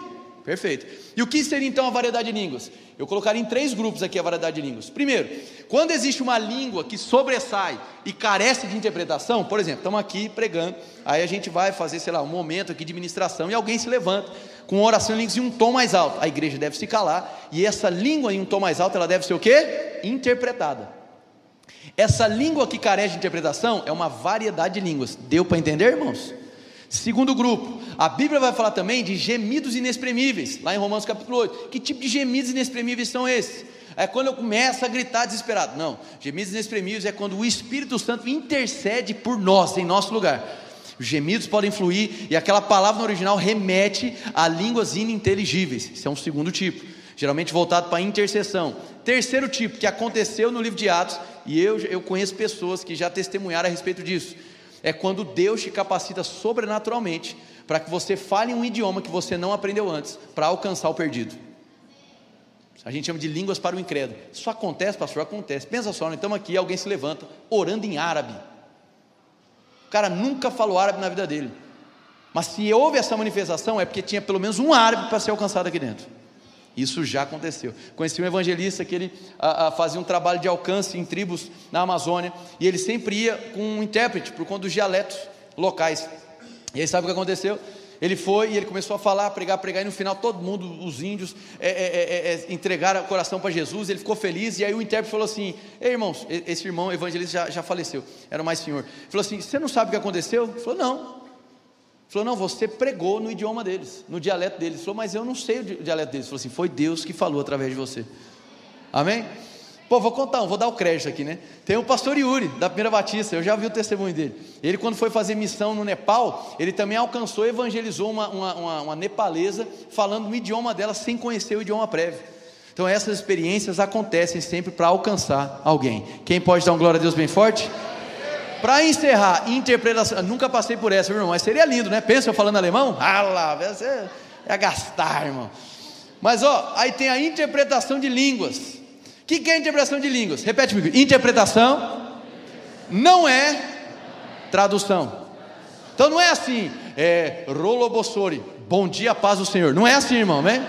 Perfeito. E o que seria então a variedade de línguas? Eu colocaria em três grupos aqui a variedade de línguas. Primeiro, quando existe uma língua que sobressai e carece de interpretação, por exemplo, estamos aqui pregando, aí a gente vai fazer, sei lá, um momento aqui de ministração e alguém se levanta com oração em línguas em um tom mais alto. A igreja deve se calar e essa língua em um tom mais alto, ela deve ser o quê? Interpretada. Essa língua que carece de interpretação é uma variedade de línguas. Deu para entender, irmãos? Segundo grupo, a Bíblia vai falar também de gemidos inexprimíveis, lá em Romanos capítulo 8. Que tipo de gemidos inexprimíveis são esses? É quando eu começo a gritar desesperado. Não, gemidos inexprimíveis é quando o Espírito Santo intercede por nós, em nosso lugar. Os gemidos podem fluir e aquela palavra no original remete a línguas ininteligíveis. Isso é um segundo tipo, geralmente voltado para a intercessão. Terceiro tipo, que aconteceu no livro de Atos, e eu, eu conheço pessoas que já testemunharam a respeito disso é quando Deus te capacita sobrenaturalmente para que você fale um idioma que você não aprendeu antes, para alcançar o perdido. A gente chama de línguas para o incrédulo. Isso acontece, pastor? Acontece. Pensa só, nós estamos aqui, alguém se levanta orando em árabe. O cara nunca falou árabe na vida dele. Mas se houve essa manifestação, é porque tinha pelo menos um árabe para ser alcançado aqui dentro. Isso já aconteceu. Conheci um evangelista que ele a, a, fazia um trabalho de alcance em tribos na Amazônia, e ele sempre ia com um intérprete por conta dos dialetos locais. E aí sabe o que aconteceu? Ele foi e ele começou a falar, a pregar, a pregar, e no final todo mundo, os índios, é, é, é, é entregaram o coração para Jesus, ele ficou feliz, e aí o intérprete falou assim: Ei irmãos, esse irmão evangelista já, já faleceu, era mais senhor. Ele falou assim: Você não sabe o que aconteceu? Ele falou: Não. Ele falou: Não, você pregou no idioma deles, no dialeto deles. Ele falou: Mas eu não sei o dialeto deles. Ele falou assim: Foi Deus que falou através de você. Amém? Pô, vou contar, vou dar o crédito aqui, né? Tem o pastor Yuri, da Primeira Batista, eu já vi o testemunho dele. Ele, quando foi fazer missão no Nepal, ele também alcançou evangelizou uma, uma, uma, uma nepalesa, falando no idioma dela, sem conhecer o idioma prévio. Então, essas experiências acontecem sempre para alcançar alguém. Quem pode dar um glória a Deus bem forte? Para encerrar, interpretação. nunca passei por essa, irmão, mas seria lindo, né? Pensa eu falando alemão? Ah lá, é gastar, irmão. Mas ó, aí tem a interpretação de línguas. O que, que é interpretação de línguas? Repete comigo. Interpretação não é tradução. Então não é assim, é Rolobossori, bom dia, paz do Senhor. Não é assim, irmão, né?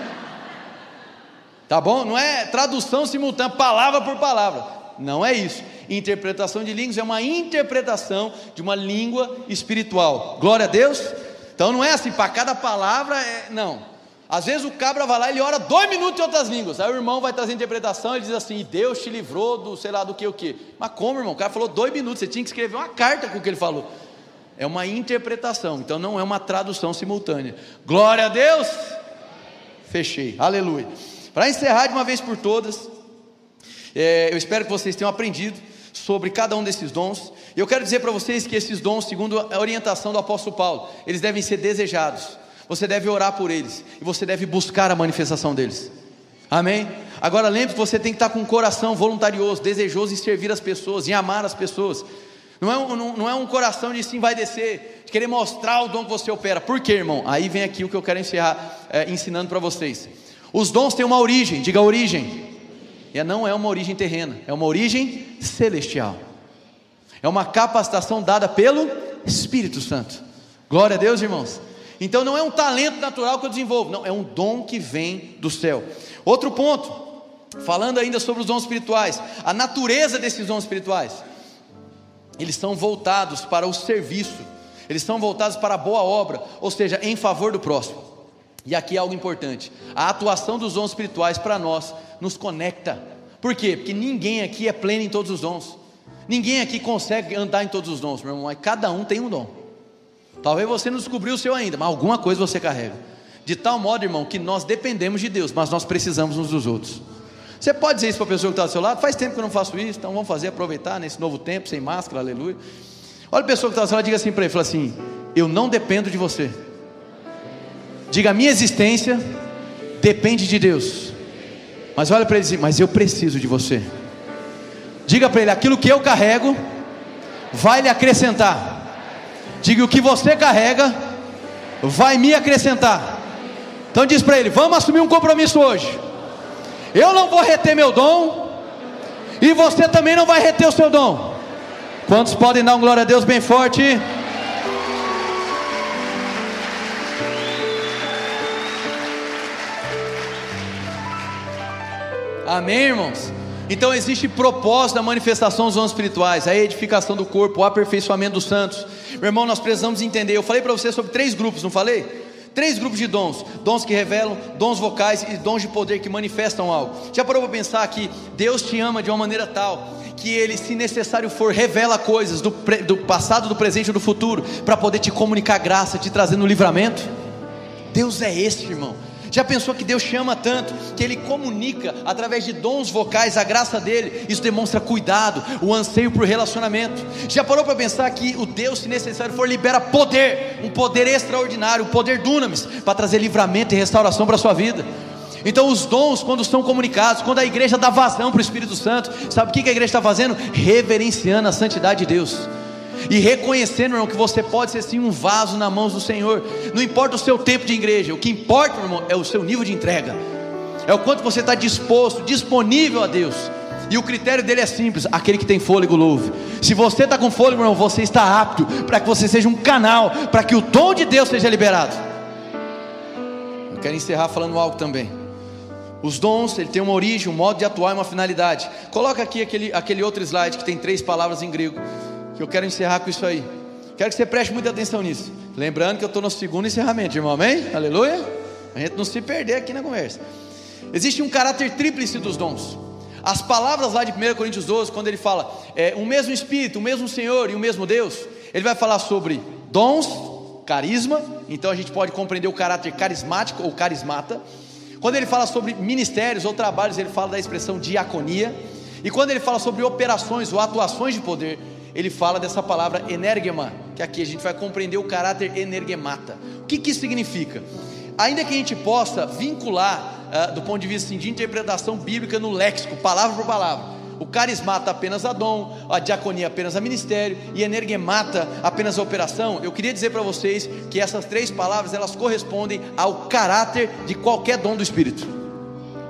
Tá bom? Não é tradução simultânea, palavra por palavra. Não é isso. Interpretação de línguas é uma interpretação de uma língua espiritual. Glória a Deus. Então não é assim, para cada palavra é. Não. Às vezes o cabra vai lá, ele ora dois minutos em outras línguas. Aí o irmão vai trazer interpretação, ele diz assim: Deus te livrou do sei lá do que o que. Mas como, irmão? O cara falou dois minutos, você tinha que escrever uma carta com o que ele falou. É uma interpretação, então não é uma tradução simultânea. Glória a Deus! Fechei, aleluia. Para encerrar de uma vez por todas, é, eu espero que vocês tenham aprendido sobre cada um desses dons. E eu quero dizer para vocês que esses dons, segundo a orientação do apóstolo Paulo, eles devem ser desejados. Você deve orar por eles e você deve buscar a manifestação deles. Amém? Agora lembre que você tem que estar com um coração voluntarioso, desejoso em servir as pessoas, em amar as pessoas. Não é, um, não, não é um coração de sim vai descer, de querer mostrar o dom que você opera. Por quê, irmão? Aí vem aqui o que eu quero encerrar é, ensinando para vocês. Os dons têm uma origem, diga origem. E não é uma origem terrena, é uma origem celestial. É uma capacitação dada pelo Espírito Santo. Glória a Deus, irmãos. Então não é um talento natural que eu desenvolvo, não, é um dom que vem do céu. Outro ponto, falando ainda sobre os dons espirituais, a natureza desses dons espirituais. Eles são voltados para o serviço, eles são voltados para a boa obra, ou seja, em favor do próximo. E aqui é algo importante: a atuação dos dons espirituais para nós nos conecta. Por quê? Porque ninguém aqui é pleno em todos os dons. Ninguém aqui consegue andar em todos os dons, meu irmão, cada um tem um dom. Talvez você não descobriu o seu ainda, mas alguma coisa você carrega. De tal modo, irmão, que nós dependemos de Deus, mas nós precisamos uns dos outros. Você pode dizer isso para a pessoa que está do seu lado? Faz tempo que eu não faço isso, então vamos fazer, aproveitar nesse novo tempo, sem máscara, aleluia. Olha a pessoa que está do seu lado, diga assim para ele: fala assim, eu não dependo de você. Diga, a minha existência depende de Deus. Mas olha para ele e mas eu preciso de você. Diga para ele, aquilo que eu carrego vai lhe acrescentar. Diga o que você carrega vai me acrescentar. Então diz para ele: vamos assumir um compromisso hoje. Eu não vou reter meu dom e você também não vai reter o seu dom. Quantos podem dar um glória a Deus bem forte? Amém, irmãos? Então existe propósito da manifestação dos dons espirituais, a edificação do corpo, o aperfeiçoamento dos santos. Meu irmão, nós precisamos entender. Eu falei para você sobre três grupos, não falei? Três grupos de dons: dons que revelam, dons vocais e dons de poder que manifestam algo. Já parou para pensar que Deus te ama de uma maneira tal que Ele, se necessário for, revela coisas do, do passado, do presente e do futuro para poder te comunicar graça, te trazendo livramento? Deus é esse, irmão. Já pensou que Deus chama tanto que Ele comunica através de dons vocais a graça dele? Isso demonstra cuidado, o anseio por relacionamento. Já parou para pensar que o Deus, se necessário for, libera poder, um poder extraordinário, o poder dunamis, para trazer livramento e restauração para a sua vida? Então, os dons, quando são comunicados, quando a igreja dá vazão para o Espírito Santo, sabe o que a igreja está fazendo? Reverenciando a santidade de Deus e reconhecendo, irmão, que você pode ser sim um vaso na mão do Senhor. Não importa o seu tempo de igreja, o que importa, irmão, é o seu nível de entrega. é o quanto você está disposto, disponível a Deus. E o critério dele é simples: aquele que tem fôlego louve. Se você está com fôlego, irmão, você está apto para que você seja um canal, para que o dom de Deus seja liberado. Eu quero encerrar falando algo também. Os dons, ele tem uma origem, um modo de atuar e uma finalidade. Coloca aqui aquele, aquele outro slide que tem três palavras em grego, que eu quero encerrar com isso aí. Quero que você preste muita atenção nisso. Lembrando que eu estou no segundo encerramento, irmão, amém? Aleluia? A gente não se perder aqui na conversa. Existe um caráter tríplice dos dons. As palavras lá de 1 Coríntios 12, quando ele fala é, o mesmo Espírito, o mesmo Senhor e o mesmo Deus, ele vai falar sobre dons, carisma, então a gente pode compreender o caráter carismático ou carismata. Quando ele fala sobre ministérios ou trabalhos, ele fala da expressão diaconia. E quando ele fala sobre operações ou atuações de poder, ele fala dessa palavra energema, que aqui a gente vai compreender o caráter energemata. O que, que isso significa? Ainda que a gente possa vincular, uh, do ponto de vista assim, de interpretação bíblica no léxico, palavra por palavra, o carismata apenas a dom, a diaconia apenas a ministério e energemata apenas a operação. Eu queria dizer para vocês que essas três palavras elas correspondem ao caráter de qualquer dom do Espírito.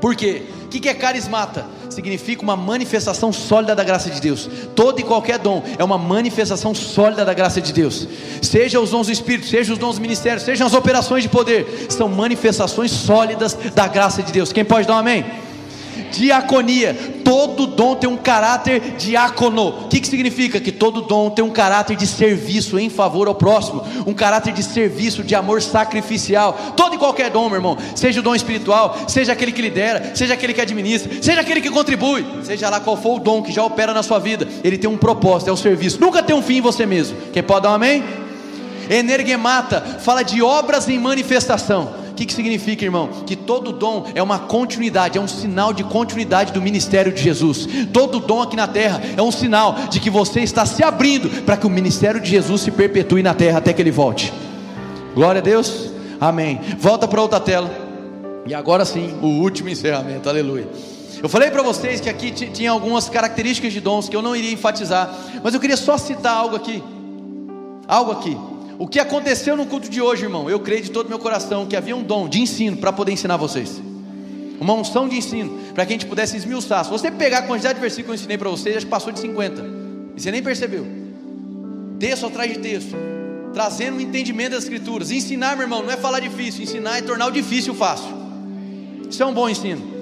Por quê? O que é carismata? Significa uma manifestação sólida da graça de Deus. Todo e qualquer dom é uma manifestação sólida da graça de Deus. Seja os dons do Espírito, seja os dons do ministério, sejam as operações de poder, são manifestações sólidas da graça de Deus. Quem pode dar um amém? Diaconia, todo dom tem um caráter diácono. O que, que significa? Que todo dom tem um caráter de serviço em favor ao próximo, um caráter de serviço, de amor sacrificial. Todo e qualquer dom, meu irmão, seja o dom espiritual, seja aquele que lidera, seja aquele que administra, seja aquele que contribui, seja lá qual for o dom que já opera na sua vida, ele tem um propósito, é o serviço. Nunca tem um fim em você mesmo. Quem pode dar um amém? Energemata fala de obras em manifestação que, que significa, irmão? Que todo dom é uma continuidade, é um sinal de continuidade do ministério de Jesus. Todo dom aqui na terra é um sinal de que você está se abrindo para que o ministério de Jesus se perpetue na terra até que ele volte. Glória a Deus, amém. Volta para outra tela, e agora sim, o último encerramento, aleluia. Eu falei para vocês que aqui tinha algumas características de dons que eu não iria enfatizar, mas eu queria só citar algo aqui. Algo aqui. O que aconteceu no culto de hoje, irmão? Eu creio de todo meu coração que havia um dom de ensino para poder ensinar vocês. Uma unção de ensino, para que a gente pudesse esmiuçar. Se você pegar a quantidade de versículos que eu ensinei para vocês, que passou de 50. E você nem percebeu. Texto atrás de texto. Trazendo um entendimento das escrituras. Ensinar, meu irmão, não é falar difícil. Ensinar é tornar o difícil fácil. Isso é um bom ensino.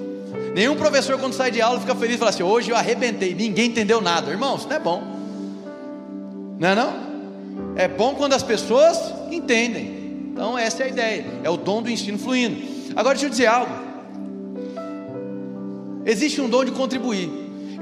Nenhum professor, quando sai de aula, fica feliz e fala assim: hoje eu arrebentei, ninguém entendeu nada. Irmão, isso não é bom. Não é não? É bom quando as pessoas entendem. Então, essa é a ideia. É o dom do ensino fluindo. Agora, deixa eu dizer algo. Existe um dom de contribuir.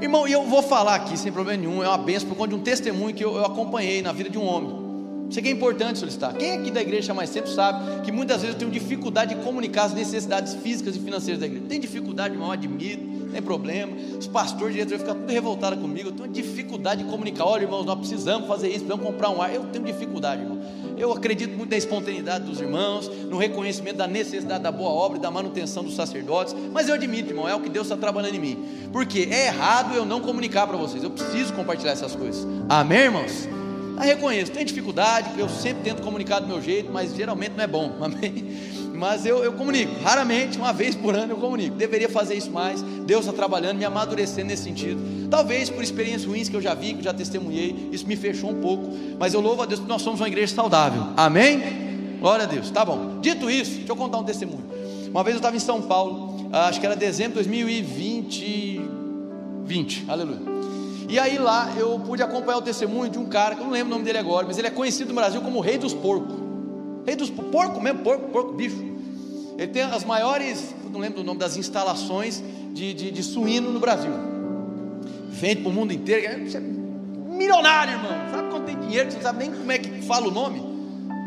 Irmão, e eu vou falar aqui sem problema nenhum. É uma benção por conta de um testemunho que eu, eu acompanhei na vida de um homem. Isso aqui é importante solicitar. Quem aqui da igreja mais tempo sabe que muitas vezes eu tenho dificuldade de comunicar as necessidades físicas e financeiras da igreja. Tem dificuldade, irmão, admito tem problema. Os pastores, diretores ficam tudo revoltados comigo. Eu tenho dificuldade de comunicar. Olha, irmãos, nós precisamos fazer isso, precisamos comprar um ar. Eu tenho dificuldade, irmão. Eu acredito muito na espontaneidade dos irmãos, no reconhecimento da necessidade da boa obra e da manutenção dos sacerdotes. Mas eu admito, irmão, é o que Deus está trabalhando em mim. Porque é errado eu não comunicar para vocês. Eu preciso compartilhar essas coisas. Amém, irmãos? Eu reconheço, tem dificuldade, eu sempre tento comunicar do meu jeito, mas geralmente não é bom. Amém? Mas eu, eu comunico, raramente, uma vez por ano eu comunico. Deveria fazer isso mais. Deus está trabalhando, me amadurecendo nesse sentido. Talvez por experiências ruins que eu já vi, que eu já testemunhei, isso me fechou um pouco. Mas eu louvo a Deus porque nós somos uma igreja saudável. Amém? Glória a Deus. Tá bom. Dito isso, deixa eu contar um testemunho. Uma vez eu estava em São Paulo, ah, acho que era dezembro de 2020. 20, aleluia. E aí lá eu pude acompanhar o testemunho de um cara, que eu não lembro o nome dele agora, mas ele é conhecido no Brasil como o Rei dos Porcos. Rei dos porco mesmo, porco, porco, bicho. Ele tem as maiores, não lembro o nome das instalações de, de, de suíno no Brasil. Vende para o mundo inteiro. É, milionário, irmão. Sabe quanto tem dinheiro? Você não sabe nem como é que fala o nome?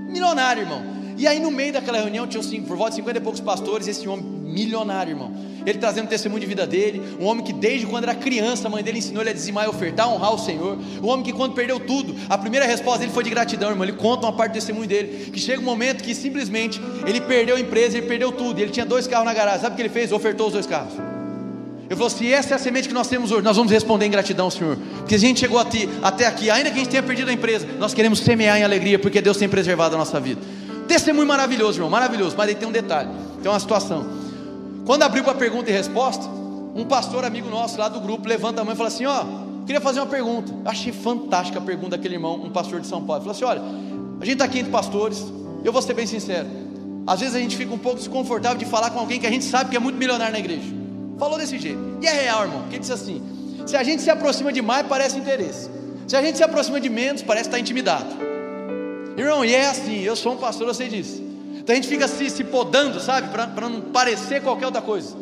Milionário, irmão. E aí no meio daquela reunião tinha assim, por volta de 50 e poucos pastores, esse homem milionário, irmão. Ele trazendo testemunho de vida dele, um homem que desde quando era criança, a mãe dele ensinou ele a dizimar e ofertar, honrar o Senhor. Um homem que quando perdeu tudo, a primeira resposta dele foi de gratidão, irmão. Ele conta uma parte do testemunho dele, que chega um momento que simplesmente ele perdeu a empresa, ele perdeu tudo. ele tinha dois carros na garagem. Sabe o que ele fez? Ofertou os dois carros. Ele falou: se essa é a semente que nós temos hoje, nós vamos responder em gratidão, Senhor. Porque a gente chegou até aqui, ainda que a gente tenha perdido a empresa, nós queremos semear em alegria, porque Deus tem preservado a nossa vida. Testemunho maravilhoso, irmão, maravilhoso. Mas aí tem um detalhe, tem uma situação. Quando abriu para pergunta e resposta, um pastor amigo nosso lá do grupo levanta a mão e fala assim: Ó, queria fazer uma pergunta. Achei fantástica a pergunta daquele irmão, um pastor de São Paulo. Ele falou assim: Olha, a gente está aqui entre pastores, eu vou ser bem sincero. Às vezes a gente fica um pouco desconfortável de falar com alguém que a gente sabe que é muito milionário na igreja. Falou desse jeito. E é real, irmão. Porque disse assim: se a gente se aproxima demais, parece interesse. Se a gente se aproxima de menos, parece estar intimidado. Irmão, e é assim, eu sou um pastor, eu sei disso. Então a gente fica se, se podando, sabe, para não parecer qualquer outra coisa.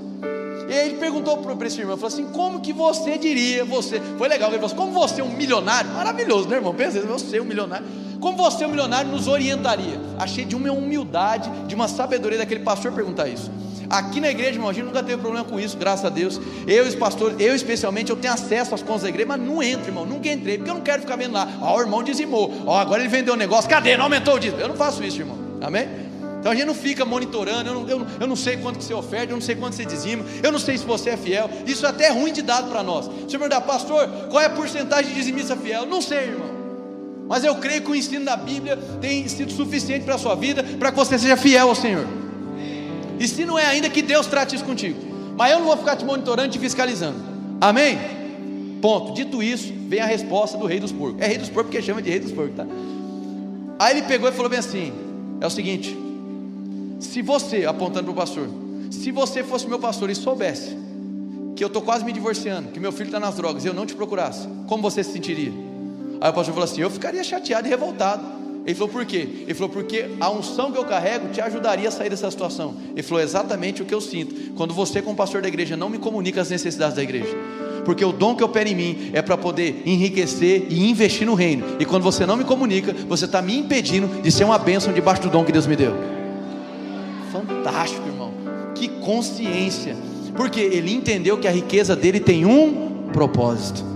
E aí ele perguntou para esse irmão, falou assim, como que você diria, você, foi legal, ele falou assim, como você é um milionário, maravilhoso, né irmão, pensa, você é um milionário, como você é um milionário nos orientaria? Achei de uma humildade, de uma sabedoria daquele pastor perguntar isso. Aqui na igreja, irmão, a gente nunca teve problema com isso, graças a Deus. Eu, os pastores, eu especialmente, eu tenho acesso às contas da igreja, mas não entro, irmão, nunca entrei, porque eu não quero ficar vendo lá, ó, o irmão dizimou, ó, agora ele vendeu um negócio, cadê? Não aumentou o dízimo. Eu não faço isso, irmão, amém? Então a gente não fica monitorando, eu não, eu, eu não sei quanto que você oferta, eu não sei quanto você dizima, eu não sei se você é fiel, isso é até ruim de dado para nós. Se eu perguntar, pastor, qual é a porcentagem de dizimista fiel? Não sei, irmão. Mas eu creio que o ensino da Bíblia tem sido suficiente para a sua vida, para que você seja fiel ao Senhor. E se não é ainda, que Deus trate isso contigo. Mas eu não vou ficar te monitorando, te fiscalizando. Amém? Ponto. Dito isso, vem a resposta do rei dos porcos. É rei dos porcos porque chama de rei dos porcos, tá? Aí ele pegou e falou bem assim: é o seguinte, se você, apontando para o pastor, se você fosse meu pastor e soubesse que eu estou quase me divorciando, que meu filho está nas drogas e eu não te procurasse, como você se sentiria? Aí o pastor falou assim: eu ficaria chateado e revoltado. Ele falou, por quê? Ele falou, porque a unção que eu carrego te ajudaria a sair dessa situação. Ele falou, exatamente o que eu sinto. Quando você, como pastor da igreja, não me comunica as necessidades da igreja. Porque o dom que opera em mim é para poder enriquecer e investir no reino. E quando você não me comunica, você está me impedindo de ser uma bênção debaixo do dom que Deus me deu. Fantástico, irmão. Que consciência. Porque ele entendeu que a riqueza dele tem um propósito.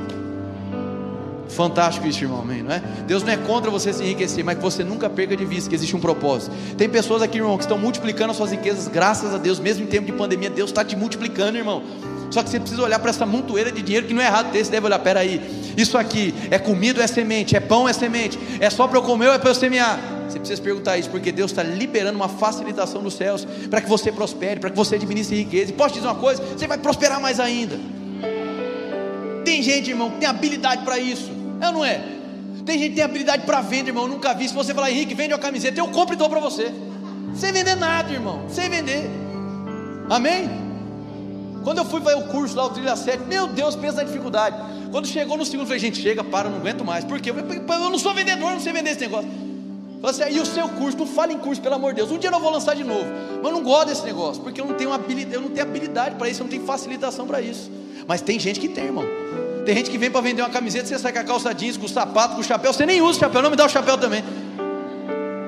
Fantástico isso, irmão, amém, não é? Deus não é contra você se enriquecer, mas que você nunca perca de vista que existe um propósito. Tem pessoas aqui, irmão, que estão multiplicando as suas riquezas, graças a Deus, mesmo em tempo de pandemia, Deus está te multiplicando, irmão. Só que você precisa olhar para essa montoeira de dinheiro que não é errado ter, você deve olhar, peraí, isso aqui é comida ou é semente, é pão ou é semente, é só para eu comer ou é para eu semear? Você precisa perguntar isso, porque Deus está liberando uma facilitação dos céus para que você prospere, para que você administre riqueza. E posso te dizer uma coisa: você vai prosperar mais ainda. Tem gente, irmão, que tem habilidade para isso. É ou não é? Tem gente que tem habilidade para vender, irmão. Eu nunca vi. Se você falar, Henrique, vende uma camiseta, eu compro e dou para você. Sem vender nada, irmão. Sem vender. Amém? Quando eu fui fazer o curso lá, o Trilha 7, meu Deus, pensa na dificuldade. Quando chegou no segundo, eu falei, gente, chega, para, não aguento mais. Por quê? Eu não sou vendedor, não sei vender esse negócio. Você, assim, e o seu curso, não fale em curso, pelo amor de Deus. Um dia eu vou lançar de novo. Mas eu não gosto desse negócio, porque eu não tenho habilidade, eu não tenho habilidade para isso, eu não tenho facilitação para isso. Mas tem gente que tem, irmão. Tem gente que vem para vender uma camiseta, você sai com a calça jeans, com o sapato, com o chapéu, você nem usa o chapéu, não me dá o chapéu também.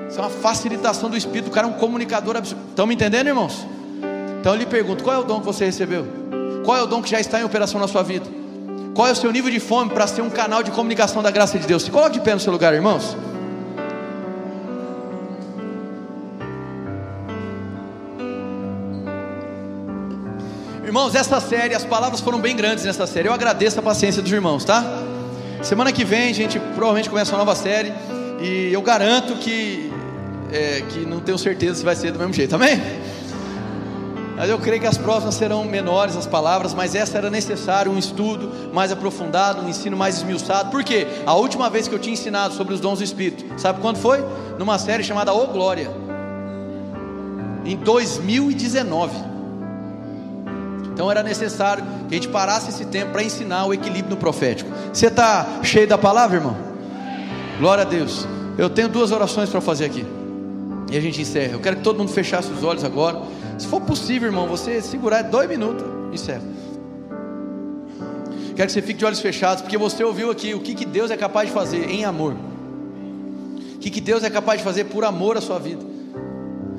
Isso é uma facilitação do Espírito, o cara é um comunicador absurdo. Estão me entendendo, irmãos? Então eu lhe pergunto: qual é o dom que você recebeu? Qual é o dom que já está em operação na sua vida? Qual é o seu nível de fome para ser um canal de comunicação da graça de Deus? Se coloque de pé no seu lugar, irmãos. Irmãos, essa série, as palavras foram bem grandes nessa série. Eu agradeço a paciência dos irmãos, tá? Semana que vem a gente provavelmente começa uma nova série. E eu garanto que, é, que não tenho certeza se vai ser do mesmo jeito, amém? Mas eu creio que as próximas serão menores as palavras, mas essa era necessário um estudo mais aprofundado, um ensino mais esmiuçado. Por quê? A última vez que eu tinha ensinado sobre os dons do Espírito, sabe quando foi? Numa série chamada O Glória, em 2019. Então era necessário que a gente parasse esse tempo para ensinar o equilíbrio no profético. Você está cheio da palavra, irmão? Glória a Deus. Eu tenho duas orações para fazer aqui. E a gente encerra. Eu quero que todo mundo fechasse os olhos agora. Se for possível, irmão, você segurar dois minutos, encerra. Quero que você fique de olhos fechados, porque você ouviu aqui o que, que Deus é capaz de fazer em amor. O que, que Deus é capaz de fazer por amor à sua vida.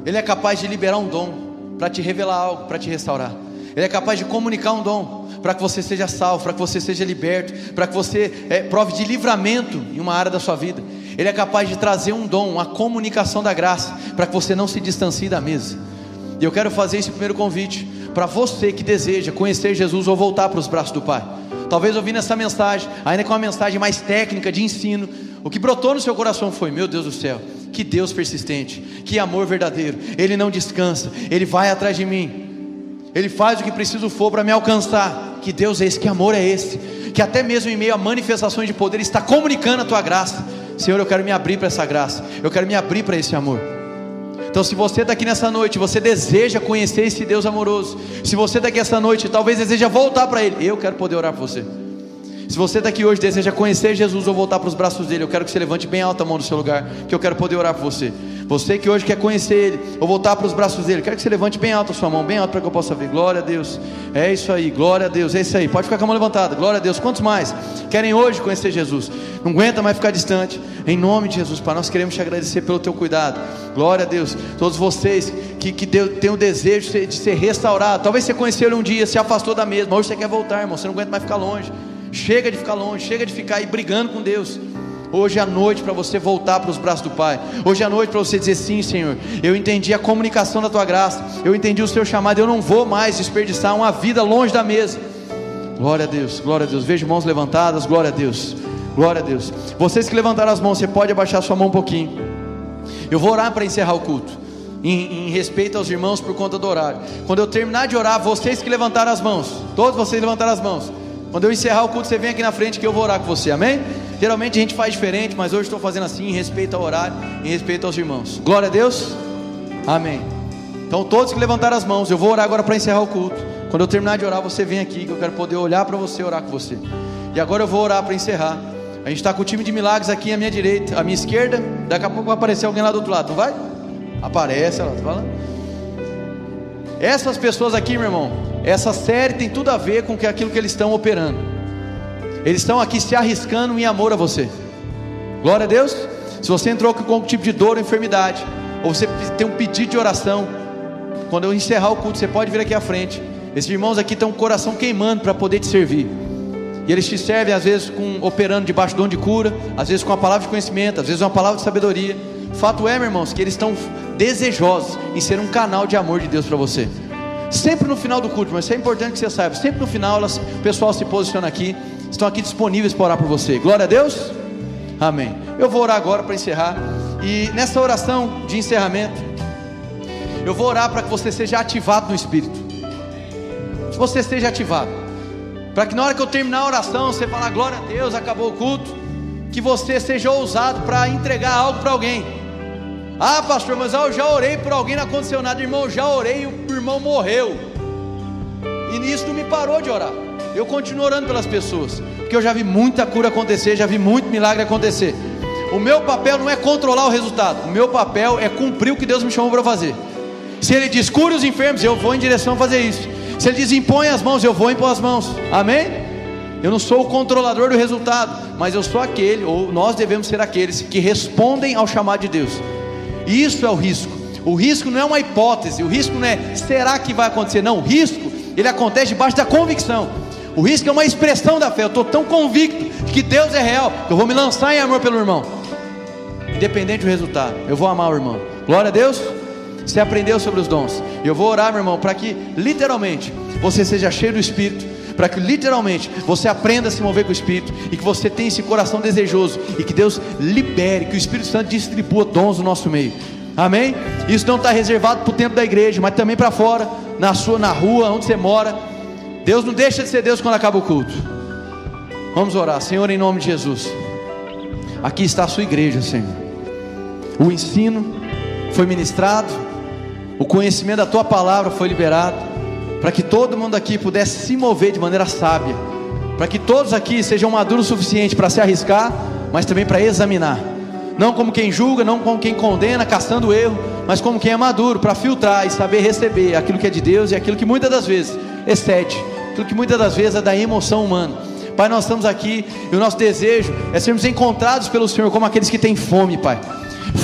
Ele é capaz de liberar um dom para te revelar algo, para te restaurar. Ele é capaz de comunicar um dom para que você seja salvo, para que você seja liberto, para que você é, prove de livramento em uma área da sua vida. Ele é capaz de trazer um dom, uma comunicação da graça, para que você não se distancie da mesa. E eu quero fazer esse primeiro convite para você que deseja conhecer Jesus ou voltar para os braços do Pai. Talvez ouvindo essa mensagem, ainda com uma mensagem mais técnica de ensino, o que brotou no seu coração foi: meu Deus do céu, que Deus persistente, que amor verdadeiro, Ele não descansa, Ele vai atrás de mim. Ele faz o que preciso for para me alcançar. Que Deus é esse, que amor é esse, que até mesmo em meio a manifestações de poder está comunicando a tua graça. Senhor, eu quero me abrir para essa graça, eu quero me abrir para esse amor. Então, se você está aqui nessa noite, você deseja conhecer esse Deus amoroso. Se você está aqui essa noite, talvez deseja voltar para Ele. Eu quero poder orar por você. Se você está aqui hoje deseja conhecer Jesus ou voltar para os braços dele, eu quero que você levante bem alta a mão no seu lugar, que eu quero poder orar por você. Você que hoje quer conhecer Ele ou voltar para os braços dele, quero que você levante bem alto a sua mão, bem alto para que eu possa ver. Glória a Deus. É isso aí, glória a Deus. É isso aí. Pode ficar com a mão levantada. Glória a Deus. Quantos mais querem hoje conhecer Jesus? Não aguenta mais ficar distante. Em nome de Jesus, Pai, nós queremos te agradecer pelo teu cuidado. Glória a Deus. Todos vocês que, que têm o desejo de ser restaurado. Talvez você conheceu ele um dia, se afastou da mesma. Hoje você quer voltar, irmão. Você não aguenta mais ficar longe. Chega de ficar longe, chega de ficar aí brigando com Deus. Hoje a noite para você voltar para os braços do Pai. Hoje a noite para você dizer sim, Senhor. Eu entendi a comunicação da tua graça. Eu entendi o seu chamado. Eu não vou mais desperdiçar uma vida longe da mesa. Glória a Deus, glória a Deus. Vejo mãos levantadas, glória a Deus. Glória a Deus. Vocês que levantaram as mãos, você pode abaixar sua mão um pouquinho. Eu vou orar para encerrar o culto. Em, em, respeito aos irmãos por conta do horário. Quando eu terminar de orar, vocês que levantaram as mãos, todos vocês levantaram as mãos. Quando eu encerrar o culto, você vem aqui na frente que eu vou orar com você, amém? Geralmente a gente faz diferente, mas hoje estou fazendo assim, em respeito ao horário, em respeito aos irmãos. Glória a Deus, amém. Então, todos que levantaram as mãos, eu vou orar agora para encerrar o culto. Quando eu terminar de orar, você vem aqui, que eu quero poder olhar para você orar com você. E agora eu vou orar para encerrar. A gente está com o time de milagres aqui à minha direita, à minha esquerda. Daqui a pouco vai aparecer alguém lá do outro lado, não vai? Aparece, ela tá falando. Essas pessoas aqui, meu irmão, essa série tem tudo a ver com aquilo que eles estão operando. Eles estão aqui se arriscando em amor a você. Glória a Deus. Se você entrou com algum tipo de dor ou enfermidade, ou você tem um pedido de oração, quando eu encerrar o culto, você pode vir aqui à frente. Esses irmãos aqui estão com o coração queimando para poder te servir. E eles te servem às vezes com operando debaixo de dom de cura, às vezes com uma palavra de conhecimento, às vezes uma palavra de sabedoria. Fato é, meus irmãos, que eles estão desejosos em ser um canal de amor de Deus para você. Sempre no final do culto, mas isso é importante que você saiba. Sempre no final, elas, o pessoal se posiciona aqui estão aqui disponíveis para orar por você. Glória a Deus. Amém. Eu vou orar agora para encerrar. E nessa oração de encerramento, eu vou orar para que você seja ativado no Espírito. Que você seja ativado. Para que na hora que eu terminar a oração, você falar glória a Deus, acabou o culto. Que você seja ousado para entregar algo para alguém. Ah, pastor, mas eu já orei por alguém, não aconteceu nada, irmão. Já orei o irmão morreu. E nisso não me parou de orar. Eu continuo orando pelas pessoas, porque eu já vi muita cura acontecer, já vi muito milagre acontecer. O meu papel não é controlar o resultado, o meu papel é cumprir o que Deus me chamou para fazer. Se Ele diz cure os enfermos, eu vou em direção a fazer isso. Se Ele diz impõe as mãos, eu vou impor as mãos. Amém? Eu não sou o controlador do resultado, mas eu sou aquele, ou nós devemos ser aqueles que respondem ao chamado de Deus. Isso é o risco. O risco não é uma hipótese, o risco não é será que vai acontecer, não. O risco, ele acontece debaixo da convicção. O risco é uma expressão da fé. Eu estou tão convicto de que Deus é real que eu vou me lançar em amor pelo irmão, independente do resultado. Eu vou amar o irmão. Glória a Deus. Você aprendeu sobre os dons. Eu vou orar, meu irmão, para que literalmente você seja cheio do Espírito, para que literalmente você aprenda a se mover com o Espírito e que você tenha esse coração desejoso e que Deus libere, que o Espírito Santo distribua dons no nosso meio. Amém? Isso não está reservado para o tempo da igreja, mas também para fora, na sua, na rua, onde você mora. Deus não deixa de ser Deus quando acaba o culto. Vamos orar, Senhor, em nome de Jesus. Aqui está a sua igreja, Senhor. O ensino foi ministrado, o conhecimento da tua palavra foi liberado, para que todo mundo aqui pudesse se mover de maneira sábia, para que todos aqui sejam maduros o suficiente para se arriscar, mas também para examinar. Não como quem julga, não como quem condena, caçando erro, mas como quem é maduro para filtrar e saber receber aquilo que é de Deus e aquilo que muitas das vezes excede aquilo que muitas das vezes é da emoção humana. Pai, nós estamos aqui e o nosso desejo é sermos encontrados pelo Senhor como aqueles que têm fome, Pai.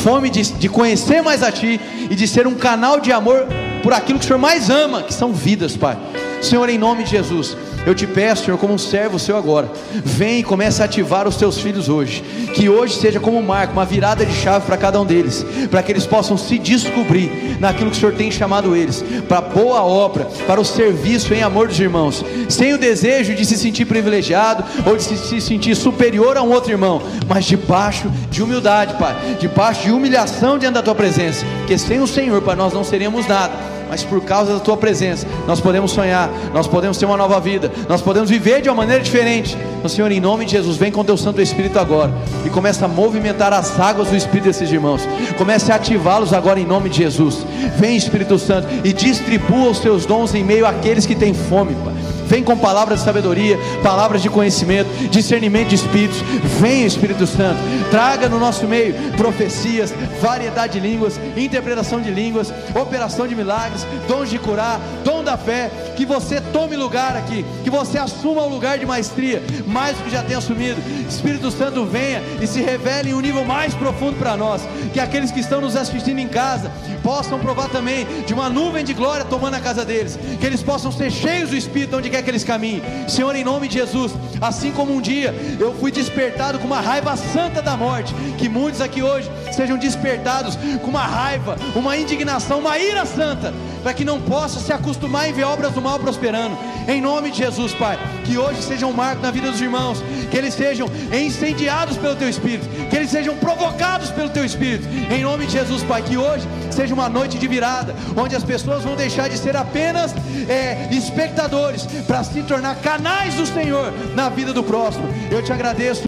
Fome de, de conhecer mais a Ti e de ser um canal de amor por aquilo que o Senhor mais ama, que são vidas, Pai. Senhor, em nome de Jesus, eu te peço, Senhor, como um servo seu agora, vem e comece a ativar os teus filhos hoje. Que hoje seja como um marco, uma virada de chave para cada um deles, para que eles possam se descobrir naquilo que o Senhor tem chamado eles, para boa obra, para o serviço em amor dos irmãos, sem o desejo de se sentir privilegiado ou de se sentir superior a um outro irmão, mas debaixo de humildade, Pai, debaixo de humilhação diante da tua presença, porque sem o Senhor, Pai, nós não seremos nada mas por causa da tua presença, nós podemos sonhar, nós podemos ter uma nova vida, nós podemos viver de uma maneira diferente. Então, Senhor, em nome de Jesus, vem com teu Santo Espírito agora e começa a movimentar as águas do Espírito desses irmãos. Comece a ativá-los agora em nome de Jesus. Vem, Espírito Santo, e distribua os teus dons em meio àqueles que têm fome, Pai. Vem com palavras de sabedoria, palavras de conhecimento, discernimento de espíritos. Vem, Espírito Santo, traga no nosso meio profecias, variedade de línguas, interpretação de línguas, operação de milagres, dons de curar, dom da fé. Que você tome lugar aqui, que você assuma o lugar de maestria, mais do que já tem assumido. Espírito Santo, venha e se revele em um nível mais profundo para nós. Que aqueles que estão nos assistindo em casa possam provar também de uma nuvem de glória tomando a casa deles. Que eles possam ser cheios do Espírito onde quer que eles caminhem. Senhor, em nome de Jesus, assim como um dia eu fui despertado com uma raiva santa da morte, que muitos aqui hoje sejam despertados com uma raiva, uma indignação, uma ira santa, para que não possa se acostumar em ver obras do mal prosperando. Em nome de Jesus, Pai, que hoje seja um marco na vida dos irmãos, que eles sejam incendiados pelo Teu Espírito, que eles sejam provocados pelo Teu Espírito. Em nome de Jesus, Pai, que hoje seja uma noite de virada, onde as pessoas vão deixar de ser apenas é, espectadores para se tornar canais do Senhor na vida do próximo. Eu te agradeço.